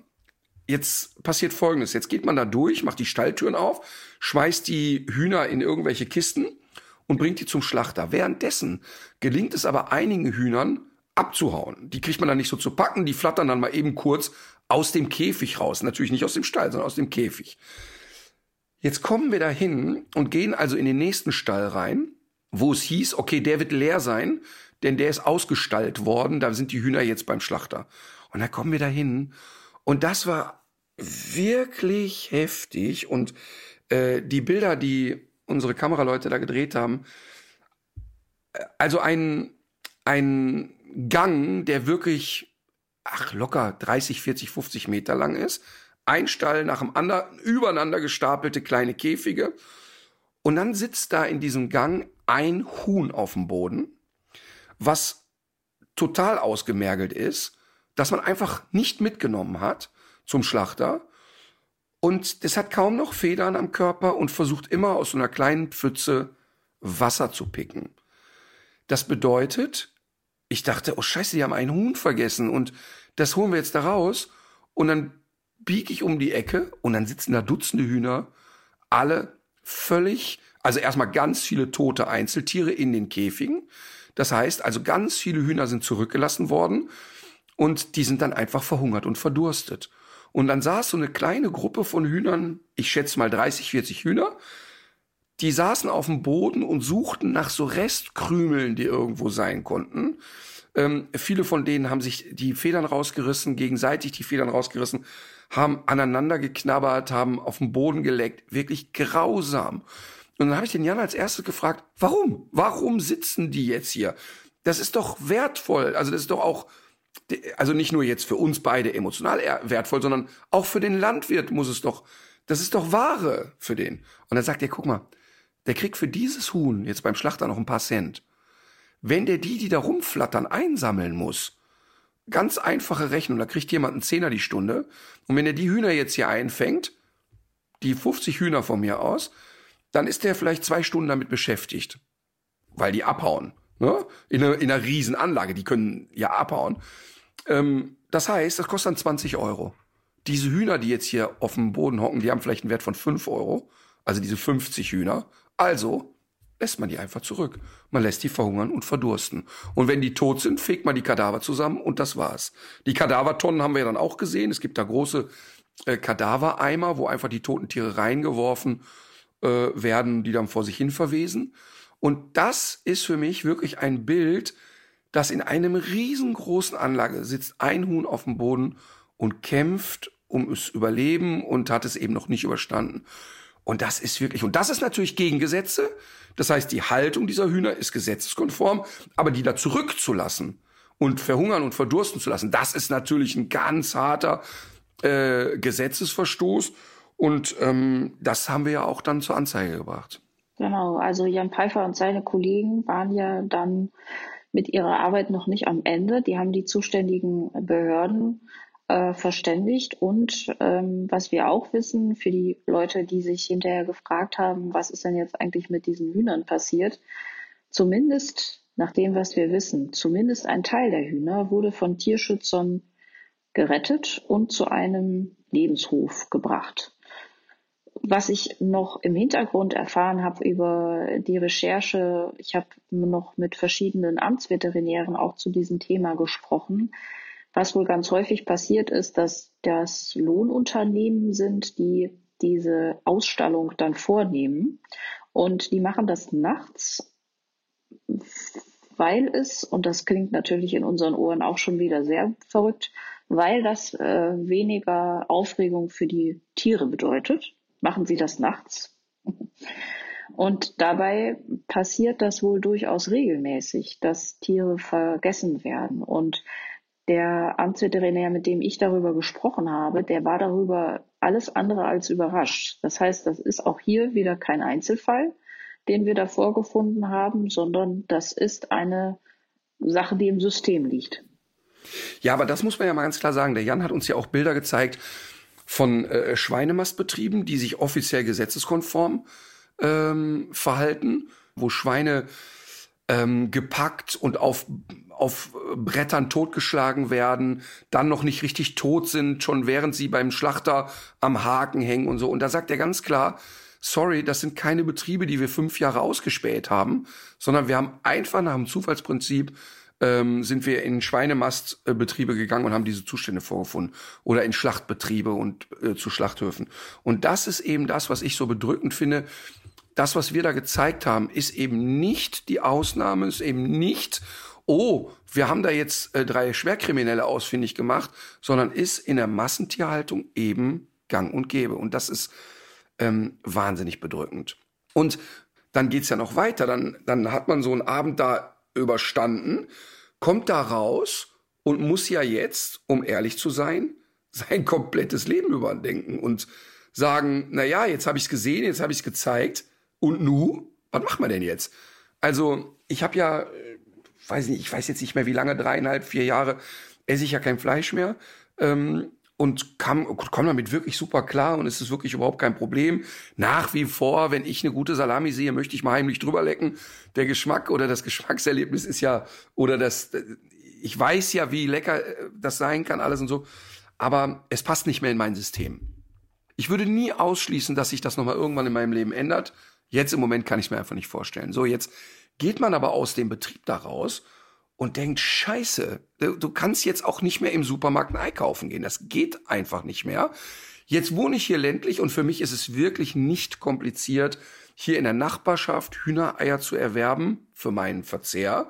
Jetzt passiert Folgendes, jetzt geht man da durch, macht die Stalltüren auf, schmeißt die Hühner in irgendwelche Kisten und bringt die zum Schlachter. Währenddessen gelingt es aber einigen Hühnern abzuhauen. Die kriegt man dann nicht so zu packen, die flattern dann mal eben kurz aus dem Käfig raus. Natürlich nicht aus dem Stall, sondern aus dem Käfig. Jetzt kommen wir dahin und gehen also in den nächsten Stall rein wo es hieß, okay, der wird leer sein, denn der ist ausgestallt worden, da sind die Hühner jetzt beim Schlachter. Und da kommen wir da hin. Und das war wirklich heftig. Und äh, die Bilder, die unsere Kameraleute da gedreht haben, äh, also ein, ein Gang, der wirklich, ach, locker 30, 40, 50 Meter lang ist. Ein Stall nach dem anderen, übereinander gestapelte kleine Käfige. Und dann sitzt da in diesem Gang ein Huhn auf dem Boden, was total ausgemergelt ist, das man einfach nicht mitgenommen hat zum Schlachter. Und das hat kaum noch Federn am Körper und versucht immer aus so einer kleinen Pfütze Wasser zu picken. Das bedeutet, ich dachte, oh scheiße, die haben ein Huhn vergessen und das holen wir jetzt da raus und dann biege ich um die Ecke und dann sitzen da Dutzende Hühner, alle völlig also erstmal ganz viele tote Einzeltiere in den Käfigen. Das heißt, also ganz viele Hühner sind zurückgelassen worden und die sind dann einfach verhungert und verdurstet. Und dann saß so eine kleine Gruppe von Hühnern, ich schätze mal 30, 40 Hühner, die saßen auf dem Boden und suchten nach so Restkrümeln, die irgendwo sein konnten. Ähm, viele von denen haben sich die Federn rausgerissen, gegenseitig die Federn rausgerissen, haben aneinander geknabbert, haben auf den Boden geleckt. Wirklich grausam. Und dann habe ich den Jan als erstes gefragt, warum? Warum sitzen die jetzt hier? Das ist doch wertvoll. Also das ist doch auch, also nicht nur jetzt für uns beide emotional wertvoll, sondern auch für den Landwirt muss es doch, das ist doch Ware für den. Und dann sagt er, guck mal, der kriegt für dieses Huhn jetzt beim Schlachter noch ein paar Cent. Wenn der die, die da rumflattern, einsammeln muss, ganz einfache Rechnung, da kriegt jemand einen Zehner die Stunde. Und wenn er die Hühner jetzt hier einfängt, die 50 Hühner von mir aus, dann ist der vielleicht zwei Stunden damit beschäftigt, weil die abhauen. Ne? In, einer, in einer riesen Anlage, die können ja abhauen. Ähm, das heißt, das kostet dann 20 Euro. Diese Hühner, die jetzt hier auf dem Boden hocken, die haben vielleicht einen Wert von 5 Euro. Also diese 50 Hühner. Also lässt man die einfach zurück. Man lässt die verhungern und verdursten. Und wenn die tot sind, fegt man die Kadaver zusammen und das war's. Die Kadavertonnen haben wir ja dann auch gesehen. Es gibt da große äh, Kadavereimer, wo einfach die toten Tiere reingeworfen äh, werden, die dann vor sich hin verwesen. Und das ist für mich wirklich ein Bild, dass in einem riesengroßen Anlage sitzt ein Huhn auf dem Boden und kämpft um es Überleben und hat es eben noch nicht überstanden. Und das ist wirklich, und das ist natürlich gegen Gesetze. Das heißt, die Haltung dieser Hühner ist gesetzeskonform, aber die da zurückzulassen und verhungern und verdursten zu lassen, das ist natürlich ein ganz harter äh, Gesetzesverstoß. Und ähm, das haben wir ja auch dann zur Anzeige gebracht. Genau, also Jan Pfeiffer und seine Kollegen waren ja dann mit ihrer Arbeit noch nicht am Ende. Die haben die zuständigen Behörden äh, verständigt. Und ähm, was wir auch wissen, für die Leute, die sich hinterher gefragt haben, was ist denn jetzt eigentlich mit diesen Hühnern passiert, zumindest nach dem, was wir wissen, zumindest ein Teil der Hühner wurde von Tierschützern gerettet und zu einem Lebenshof gebracht. Was ich noch im Hintergrund erfahren habe über die Recherche, ich habe noch mit verschiedenen Amtsveterinären auch zu diesem Thema gesprochen. Was wohl ganz häufig passiert ist, dass das Lohnunternehmen sind, die diese Ausstallung dann vornehmen. Und die machen das nachts, weil es, und das klingt natürlich in unseren Ohren auch schon wieder sehr verrückt, weil das äh, weniger Aufregung für die Tiere bedeutet machen sie das nachts. Und dabei passiert das wohl durchaus regelmäßig, dass Tiere vergessen werden. Und der Amtsveterinär, mit dem ich darüber gesprochen habe, der war darüber alles andere als überrascht. Das heißt, das ist auch hier wieder kein Einzelfall, den wir da vorgefunden haben, sondern das ist eine Sache, die im System liegt. Ja, aber das muss man ja mal ganz klar sagen. Der Jan hat uns ja auch Bilder gezeigt von äh, Schweinemastbetrieben, die sich offiziell gesetzeskonform ähm, verhalten, wo Schweine ähm, gepackt und auf, auf Brettern totgeschlagen werden, dann noch nicht richtig tot sind, schon während sie beim Schlachter am Haken hängen und so. Und da sagt er ganz klar, sorry, das sind keine Betriebe, die wir fünf Jahre ausgespäht haben, sondern wir haben einfach nach dem Zufallsprinzip ähm, sind wir in Schweinemastbetriebe gegangen und haben diese Zustände vorgefunden oder in Schlachtbetriebe und äh, zu Schlachthöfen. Und das ist eben das, was ich so bedrückend finde. Das, was wir da gezeigt haben, ist eben nicht die Ausnahme, ist eben nicht, oh, wir haben da jetzt äh, drei Schwerkriminelle ausfindig gemacht, sondern ist in der Massentierhaltung eben gang und gäbe. Und das ist ähm, wahnsinnig bedrückend. Und dann geht's ja noch weiter. Dann, dann hat man so einen Abend da überstanden, kommt da raus und muss ja jetzt, um ehrlich zu sein, sein komplettes Leben überdenken und sagen, na ja, jetzt habe ich es gesehen, jetzt habe ich es gezeigt und nu, was macht man denn jetzt? Also, ich habe ja, äh, weiß nicht, ich weiß jetzt nicht mehr, wie lange, dreieinhalb, vier Jahre, esse ich ja kein Fleisch mehr. Ähm, und kam, komm damit wirklich super klar und es ist wirklich überhaupt kein Problem. Nach wie vor, wenn ich eine gute Salami sehe, möchte ich mal heimlich drüber lecken. Der Geschmack oder das Geschmackserlebnis ist ja, oder das, ich weiß ja, wie lecker äh, das sein kann, alles und so. Aber es passt nicht mehr in mein System. Ich würde nie ausschließen, dass sich das nochmal irgendwann in meinem Leben ändert. Jetzt im Moment kann ich mir einfach nicht vorstellen. So, jetzt geht man aber aus dem Betrieb da raus und denkt, scheiße, du kannst jetzt auch nicht mehr im Supermarkt einkaufen gehen. Das geht einfach nicht mehr. Jetzt wohne ich hier ländlich und für mich ist es wirklich nicht kompliziert, hier in der Nachbarschaft Hühnereier zu erwerben für meinen Verzehr,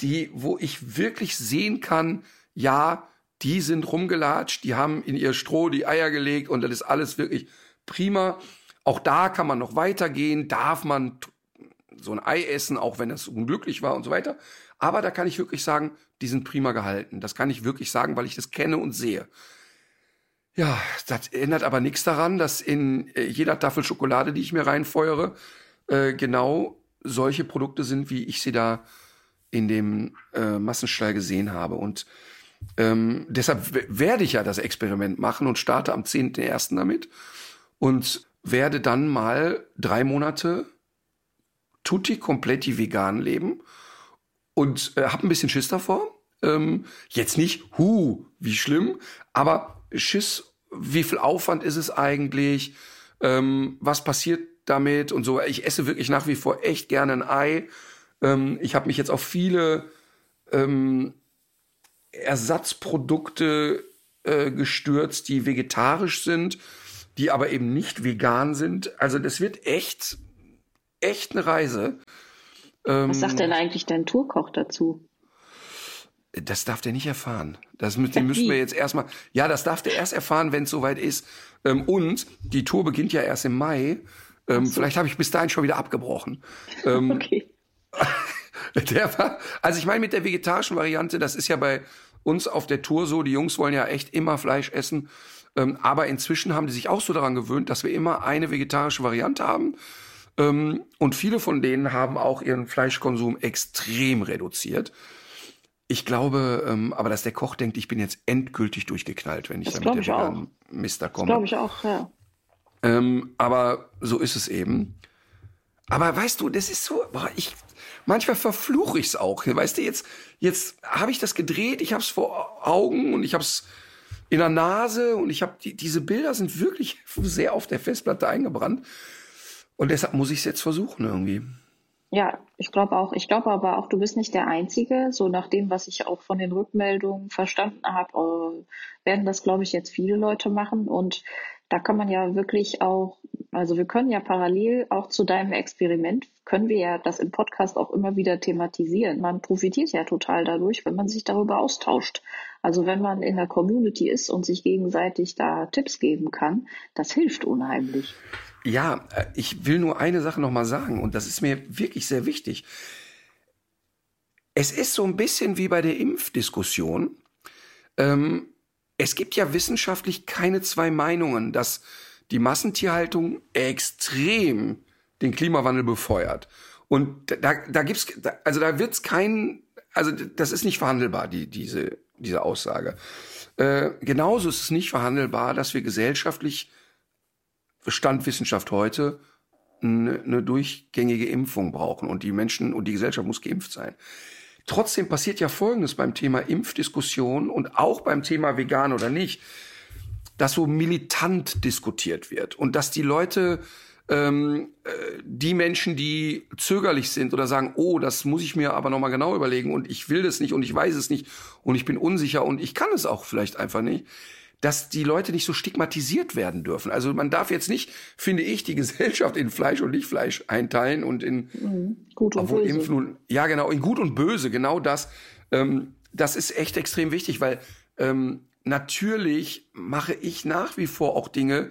die, wo ich wirklich sehen kann, ja, die sind rumgelatscht, die haben in ihr Stroh die Eier gelegt und das ist alles wirklich prima. Auch da kann man noch weitergehen, darf man so ein Ei essen, auch wenn das unglücklich war und so weiter. Aber da kann ich wirklich sagen, die sind prima gehalten. Das kann ich wirklich sagen, weil ich das kenne und sehe. Ja, das ändert aber nichts daran, dass in äh, jeder Tafel Schokolade, die ich mir reinfeuere, äh, genau solche Produkte sind, wie ich sie da in dem äh, Massenstall gesehen habe. Und ähm, deshalb werde ich ja das Experiment machen und starte am 10.01. damit und werde dann mal drei Monate tutti completi vegan leben und äh, habe ein bisschen Schiss davor. Ähm, jetzt nicht, hu, wie schlimm, aber Schiss, wie viel Aufwand ist es eigentlich? Ähm, was passiert damit und so? Ich esse wirklich nach wie vor echt gerne ein Ei. Ähm, ich habe mich jetzt auf viele ähm, Ersatzprodukte äh, gestürzt, die vegetarisch sind, die aber eben nicht vegan sind. Also das wird echt, echt eine Reise. Ähm, Was sagt denn eigentlich dein Tourkoch dazu? Das darf der nicht erfahren. Das müssen, den müssen wir jetzt erstmal. Ja, das darf der erst erfahren, wenn es soweit ist. Ähm, und die Tour beginnt ja erst im Mai. Ähm, so. Vielleicht habe ich bis dahin schon wieder abgebrochen. Ähm, okay. der war, also ich meine mit der vegetarischen Variante, das ist ja bei uns auf der Tour so. Die Jungs wollen ja echt immer Fleisch essen. Ähm, aber inzwischen haben die sich auch so daran gewöhnt, dass wir immer eine vegetarische Variante haben. Ähm, und viele von denen haben auch ihren Fleischkonsum extrem reduziert. Ich glaube, ähm, aber dass der Koch denkt, ich bin jetzt endgültig durchgeknallt, wenn ich das da mit der Mister komme. glaube ich auch, ja. Ähm, aber so ist es eben. Aber weißt du, das ist so, boah, ich, manchmal verfluche ich es auch. Weißt du, jetzt, jetzt habe ich das gedreht, ich habe es vor Augen und ich habe es in der Nase und ich habe die, diese Bilder sind wirklich sehr auf der Festplatte eingebrannt. Und deshalb muss ich es jetzt versuchen irgendwie. Ja, ich glaube auch. Ich glaube aber auch, du bist nicht der Einzige. So nach dem, was ich auch von den Rückmeldungen verstanden habe, äh, werden das, glaube ich, jetzt viele Leute machen. Und da kann man ja wirklich auch, also wir können ja parallel auch zu deinem Experiment, können wir ja das im Podcast auch immer wieder thematisieren. Man profitiert ja total dadurch, wenn man sich darüber austauscht. Also wenn man in der Community ist und sich gegenseitig da Tipps geben kann, das hilft unheimlich. Ja, äh, ich will nur eine Sache noch mal sagen und das ist mir wirklich sehr wichtig. Es ist so ein bisschen wie bei der Impfdiskussion. ähm, es gibt ja wissenschaftlich keine zwei Meinungen, dass die Massentierhaltung extrem den Klimawandel befeuert. Und da, da gibt's, also da wird's kein, also das ist nicht verhandelbar, die, diese, diese Aussage. Äh, genauso ist es nicht verhandelbar, dass wir gesellschaftlich, Stand Wissenschaft heute, eine, eine durchgängige Impfung brauchen und die Menschen und die Gesellschaft muss geimpft sein. Trotzdem passiert ja Folgendes beim Thema Impfdiskussion und auch beim Thema vegan oder nicht, dass so militant diskutiert wird und dass die Leute ähm, äh, die Menschen, die zögerlich sind oder sagen, oh, das muss ich mir aber nochmal genau überlegen und ich will das nicht und ich weiß es nicht und ich bin unsicher und ich kann es auch vielleicht einfach nicht, dass die Leute nicht so stigmatisiert werden dürfen. Also man darf jetzt nicht, finde ich, die Gesellschaft in Fleisch und nicht Fleisch einteilen und in mhm. gut und böse. Impfen und, ja genau, in gut und böse, genau das. Ähm, das ist echt extrem wichtig, weil ähm, natürlich mache ich nach wie vor auch Dinge,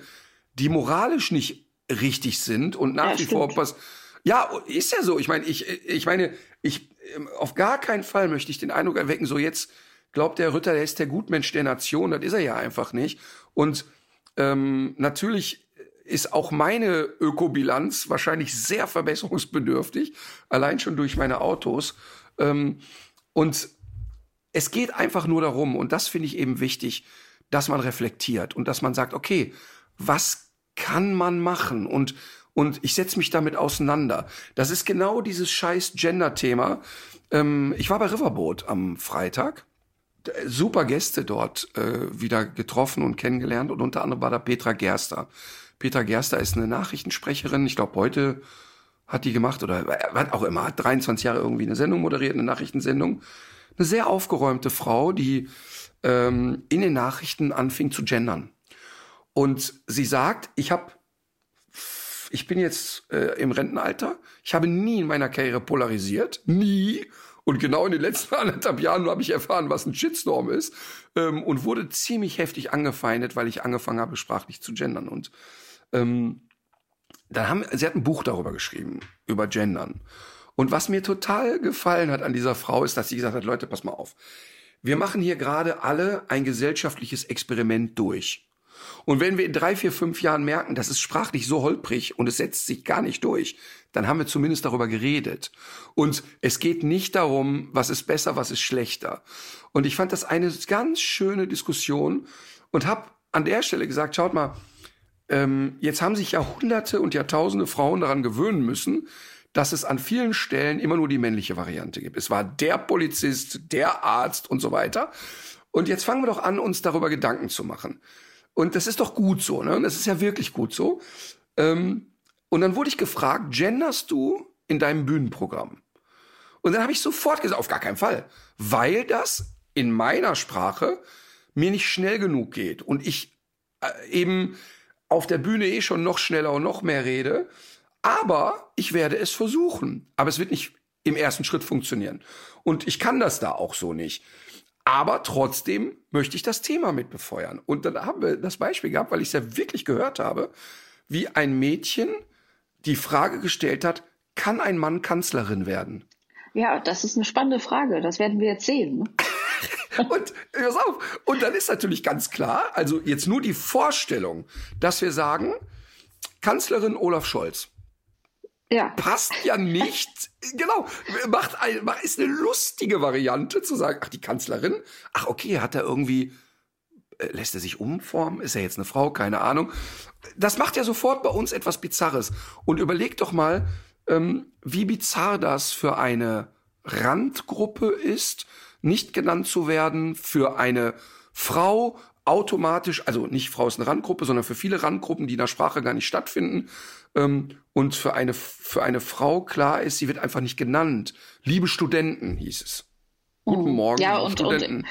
die moralisch nicht richtig sind und nach ja, wie stimmt. vor was. Ja, ist ja so. Ich meine, ich, ich meine, ich ähm, auf gar keinen Fall möchte ich den Eindruck erwecken, so jetzt glaubt der Ritter, der ist der Gutmensch der Nation. Das ist er ja einfach nicht. Und ähm, natürlich ist auch meine Ökobilanz wahrscheinlich sehr verbesserungsbedürftig, allein schon durch meine Autos. Ähm, und es geht einfach nur darum, und das finde ich eben wichtig, dass man reflektiert und dass man sagt, okay, was kann man machen und und ich setze mich damit auseinander. Das ist genau dieses scheiß Gender-Thema. Ähm, ich war bei Riverboat am Freitag. Super Gäste dort äh, wieder getroffen und kennengelernt und unter anderem war da Petra Gerster. Petra Gerster ist eine Nachrichtensprecherin. Ich glaube, heute hat die gemacht oder was auch immer, hat 23 Jahre irgendwie eine Sendung moderiert, eine Nachrichtensendung. Eine sehr aufgeräumte Frau, die ähm, in den Nachrichten anfing zu gendern. Und sie sagt, ich habe, ich bin jetzt äh, im Rentenalter, ich habe nie in meiner Karriere polarisiert, nie. Und genau in den letzten anderthalb Jahren habe ich erfahren, was ein Shitstorm ist ähm, und wurde ziemlich heftig angefeindet, weil ich angefangen habe, sprachlich zu gendern. Und ähm, dann haben, sie hat ein Buch darüber geschrieben, über Gendern. Und was mir total gefallen hat an dieser Frau, ist, dass sie gesagt hat, Leute, pass mal auf. Wir machen hier gerade alle ein gesellschaftliches Experiment durch. Und wenn wir in drei, vier, fünf Jahren merken, das ist sprachlich so holprig und es setzt sich gar nicht durch, dann haben wir zumindest darüber geredet. Und es geht nicht darum, was ist besser, was ist schlechter. Und ich fand das eine ganz schöne Diskussion und habe an der Stelle gesagt, schaut mal, ähm, jetzt haben sich Jahrhunderte und Jahrtausende Frauen daran gewöhnen müssen, dass es an vielen Stellen immer nur die männliche Variante gibt. Es war der Polizist, der Arzt und so weiter. Und jetzt fangen wir doch an, uns darüber Gedanken zu machen. Und das ist doch gut so, ne? Das ist ja wirklich gut so. Ähm, und dann wurde ich gefragt, genderst du in deinem Bühnenprogramm? Und dann habe ich sofort gesagt, auf gar keinen Fall, weil das in meiner Sprache mir nicht schnell genug geht und ich äh, eben auf der Bühne eh schon noch schneller und noch mehr rede. Aber ich werde es versuchen. Aber es wird nicht im ersten Schritt funktionieren. Und ich kann das da auch so nicht. Aber trotzdem möchte ich das Thema mit befeuern. Und dann haben wir das Beispiel gehabt, weil ich es ja wirklich gehört habe, wie ein Mädchen die Frage gestellt hat, kann ein Mann Kanzlerin werden? Ja, das ist eine spannende Frage. Das werden wir jetzt sehen. Ne? und pass auf. Und dann ist natürlich ganz klar, also jetzt nur die Vorstellung, dass wir sagen, Kanzlerin Olaf Scholz ja. passt ja nicht. genau, macht ein, ist eine lustige Variante zu sagen, ach, die Kanzlerin, ach, okay, hat er irgendwie, äh, lässt er sich umformen? Ist er jetzt eine Frau? Keine Ahnung. Das macht ja sofort bei uns etwas Bizarres. Und überleg doch mal, ähm, wie bizarr das für eine Randgruppe ist, nicht genannt zu werden, für eine Frau automatisch, also nicht Frau ist eine Randgruppe, sondern für viele Randgruppen, die in der Sprache gar nicht stattfinden, ähm, und für eine, für eine Frau klar ist, sie wird einfach nicht genannt. Liebe Studenten hieß es. Guten mhm. Morgen, ja, und, Studenten. Und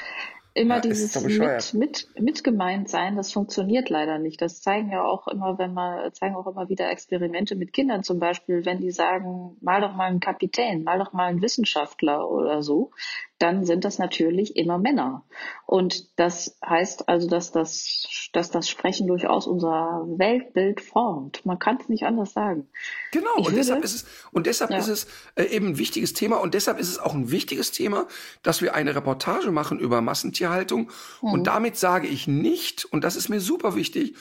immer ja, dieses mit, mit, mit gemeint sein, das funktioniert leider nicht. Das zeigen ja auch immer, wenn man, zeigen auch immer wieder Experimente mit Kindern zum Beispiel, wenn die sagen, mal doch mal einen Kapitän, mal doch mal einen Wissenschaftler oder so, dann sind das natürlich immer Männer. Und das heißt also, dass das, dass das Sprechen durchaus unser Weltbild formt. Man kann es nicht anders sagen. Genau, ich und würde, deshalb ist es, und deshalb ja. ist es äh, eben ein wichtiges Thema und deshalb ist es auch ein wichtiges Thema, dass wir eine Reportage machen über Massentierhaltung. Mhm. Und damit sage ich nicht, und das ist mir super wichtig,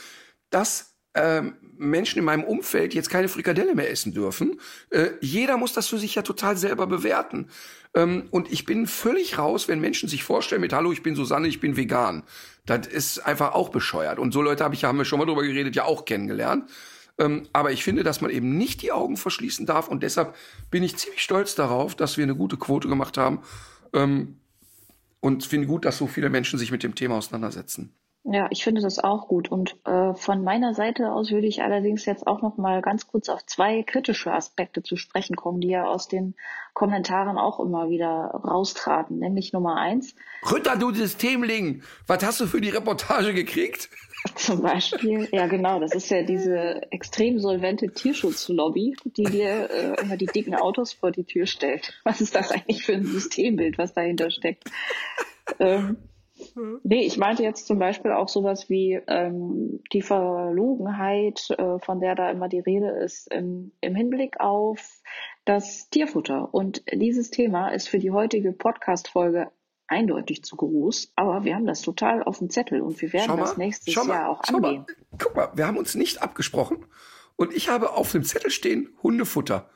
dass ähm, Menschen in meinem Umfeld jetzt keine Frikadelle mehr essen dürfen. Äh, jeder muss das für sich ja total selber bewerten. Ähm, und ich bin völlig raus, wenn Menschen sich vorstellen mit Hallo, ich bin Susanne, ich bin vegan. Das ist einfach auch bescheuert. Und so Leute habe ich, haben wir schon mal drüber geredet, ja auch kennengelernt. Ähm, aber ich finde, dass man eben nicht die Augen verschließen darf. Und deshalb bin ich ziemlich stolz darauf, dass wir eine gute Quote gemacht haben. Ähm, und finde gut, dass so viele Menschen sich mit dem Thema auseinandersetzen. Ja, ich finde das auch gut. Und äh, von meiner Seite aus würde ich allerdings jetzt auch noch mal ganz kurz auf zwei kritische Aspekte zu sprechen kommen, die ja aus den Kommentaren auch immer wieder raustraten. Nämlich Nummer eins. Rütter, du Systemling, was hast du für die Reportage gekriegt? Zum Beispiel, ja genau, das ist ja diese extrem solvente Tierschutzlobby, die dir äh, immer die dicken Autos vor die Tür stellt. Was ist das eigentlich für ein Systembild, was dahinter steckt? ähm, Mhm. Nee, ich meinte jetzt zum Beispiel auch sowas wie ähm, die Verlogenheit, äh, von der da immer die Rede ist, im, im Hinblick auf das Tierfutter. Und dieses Thema ist für die heutige Podcast-Folge eindeutig zu groß, aber wir haben das total auf dem Zettel und wir werden mal, das nächstes mal, Jahr auch angehen. Mal, guck mal, wir haben uns nicht abgesprochen und ich habe auf dem Zettel stehen Hundefutter.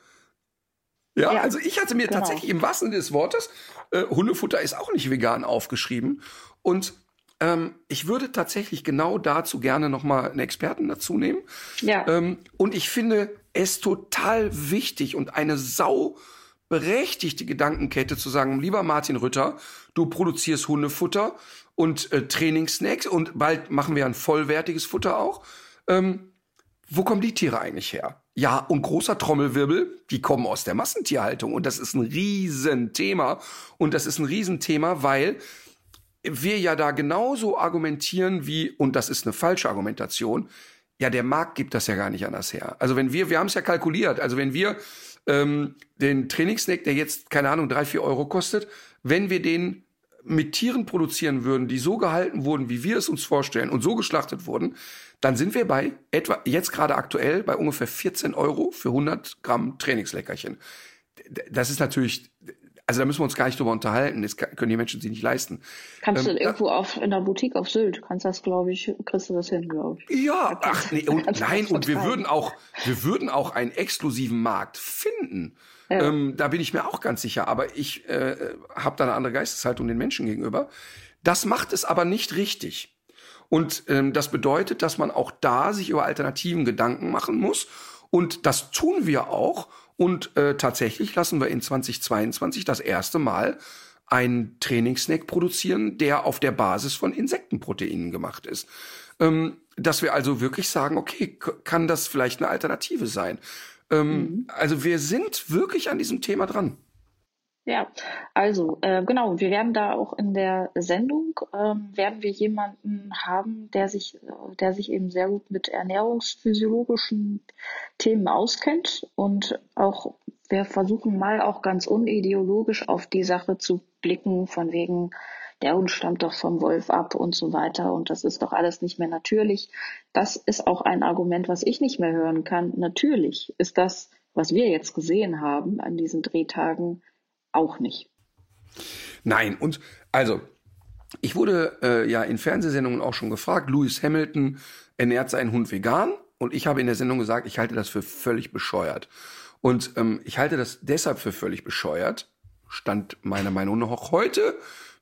Ja, ja, also ich hatte mir genau. tatsächlich im wahrsten Sinne des Wortes, äh, Hundefutter ist auch nicht vegan aufgeschrieben. Und ähm, ich würde tatsächlich genau dazu gerne nochmal einen Experten dazu nehmen. Ja. Ähm, und ich finde es total wichtig und eine sau berechtigte Gedankenkette zu sagen, lieber Martin Rütter, du produzierst Hundefutter und äh, Trainingssnacks und bald machen wir ein vollwertiges Futter auch. Ähm, wo kommen die Tiere eigentlich her? Ja, und großer Trommelwirbel, die kommen aus der Massentierhaltung. Und das ist ein Riesenthema. Und das ist ein Riesenthema, weil wir ja da genauso argumentieren wie, und das ist eine falsche Argumentation, ja, der Markt gibt das ja gar nicht anders her. Also wenn wir, wir haben es ja kalkuliert, also wenn wir ähm, den Trainingssnack, der jetzt, keine Ahnung, drei, vier Euro kostet, wenn wir den mit Tieren produzieren würden, die so gehalten wurden, wie wir es uns vorstellen und so geschlachtet wurden, dann sind wir bei etwa, jetzt gerade aktuell, bei ungefähr 14 Euro für 100 Gramm Trainingsleckerchen. Das ist natürlich, also da müssen wir uns gar nicht drüber unterhalten. Das können die Menschen sich nicht leisten. Kannst ähm, du irgendwo auf, in der Boutique auf Sylt, kannst das, glaube ich, kriegst du das hin, glaube ich. Ja, ach nee, und nein, und wir würden auch, wir würden auch einen exklusiven Markt finden. Ja. Ähm, da bin ich mir auch ganz sicher. Aber ich äh, habe da eine andere Geisteshaltung den Menschen gegenüber. Das macht es aber nicht richtig. Und ähm, das bedeutet, dass man auch da sich über Alternativen Gedanken machen muss. Und das tun wir auch. Und äh, tatsächlich lassen wir in 2022 das erste Mal einen Trainingssnack produzieren, der auf der Basis von Insektenproteinen gemacht ist. Ähm, dass wir also wirklich sagen, okay, kann das vielleicht eine Alternative sein? Ähm, mhm. Also wir sind wirklich an diesem Thema dran. Ja, also äh, genau, wir werden da auch in der Sendung ähm, werden wir jemanden haben, der sich, äh, der sich eben sehr gut mit ernährungsphysiologischen Themen auskennt und auch wir versuchen mal auch ganz unideologisch auf die Sache zu blicken, von wegen der Hund stammt doch vom Wolf ab und so weiter und das ist doch alles nicht mehr natürlich. Das ist auch ein Argument, was ich nicht mehr hören kann. Natürlich ist das, was wir jetzt gesehen haben an diesen Drehtagen, auch nicht. Nein, und also, ich wurde äh, ja in Fernsehsendungen auch schon gefragt, Lewis Hamilton ernährt seinen Hund vegan und ich habe in der Sendung gesagt, ich halte das für völlig bescheuert. Und ähm, ich halte das deshalb für völlig bescheuert, stand meiner Meinung nach auch heute.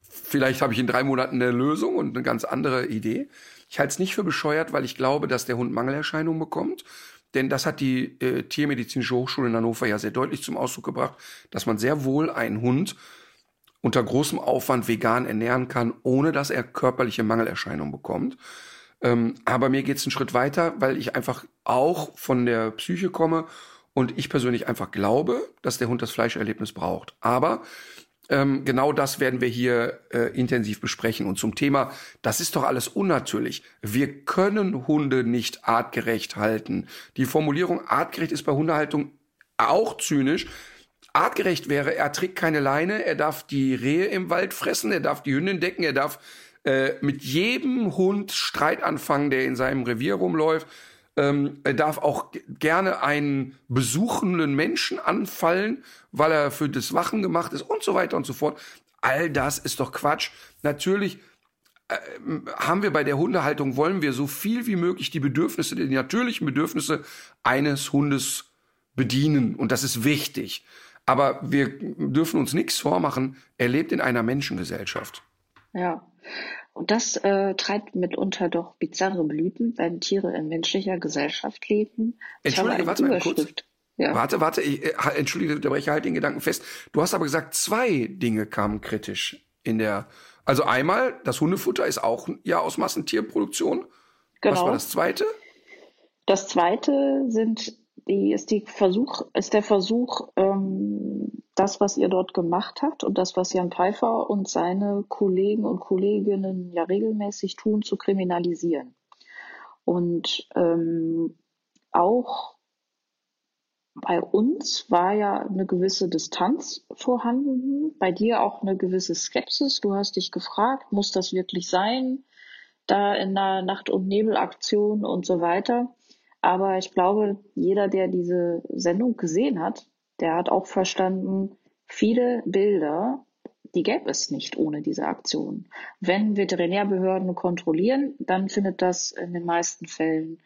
Vielleicht habe ich in drei Monaten eine Lösung und eine ganz andere Idee. Ich halte es nicht für bescheuert, weil ich glaube, dass der Hund Mangelerscheinungen bekommt. Denn das hat die äh, Tiermedizinische Hochschule in Hannover ja sehr deutlich zum Ausdruck gebracht, dass man sehr wohl einen Hund unter großem Aufwand vegan ernähren kann, ohne dass er körperliche Mangelerscheinungen bekommt. Ähm, aber mir geht es einen Schritt weiter, weil ich einfach auch von der Psyche komme und ich persönlich einfach glaube, dass der Hund das Fleischerlebnis braucht. Aber ähm, genau das werden wir hier äh, intensiv besprechen. Und zum Thema, das ist doch alles unnatürlich. Wir können Hunde nicht artgerecht halten. Die Formulierung artgerecht ist bei Hundehaltung auch zynisch. artgerecht wäre, er trägt keine Leine, er darf die Rehe im Wald fressen, er darf die Hündin decken, er darf äh, mit jedem Hund Streit anfangen, der in seinem Revier rumläuft. Ähm, er darf auch gerne einen besuchenden Menschen anfallen, weil er für das Wachen gemacht ist und so weiter und so fort. All das ist doch Quatsch. Natürlich äh, haben wir bei der Hundehaltung, wollen wir so viel wie möglich die Bedürfnisse, die natürlichen Bedürfnisse eines Hundes bedienen. Und das ist wichtig. Aber wir dürfen uns nichts vormachen. Er lebt in einer Menschengesellschaft. Ja. Und das äh, treibt mitunter doch bizarre Blüten, wenn Tiere in menschlicher Gesellschaft leben. Ich Entschuldige, warte mal kurz. Ja. Warte, warte, ich, äh, entschuldige, unterbreche halt den Gedanken fest. Du hast aber gesagt, zwei Dinge kamen kritisch in der, also einmal, das Hundefutter ist auch ja aus Massentierproduktion. Genau. Was war das zweite? Das zweite sind die ist die Versuch, ist der Versuch, ähm, das, was ihr dort gemacht habt und das, was Jan Pfeiffer und seine Kollegen und Kolleginnen ja regelmäßig tun, zu kriminalisieren. Und ähm, auch bei uns war ja eine gewisse Distanz vorhanden, bei dir auch eine gewisse Skepsis. Du hast dich gefragt, muss das wirklich sein? Da in einer Nacht- und Nebelaktion und so weiter. Aber ich glaube, jeder, der diese Sendung gesehen hat, der hat auch verstanden, viele Bilder, die gäbe es nicht ohne diese Aktion. Wenn Veterinärbehörden kontrollieren, dann findet das in den meisten Fällen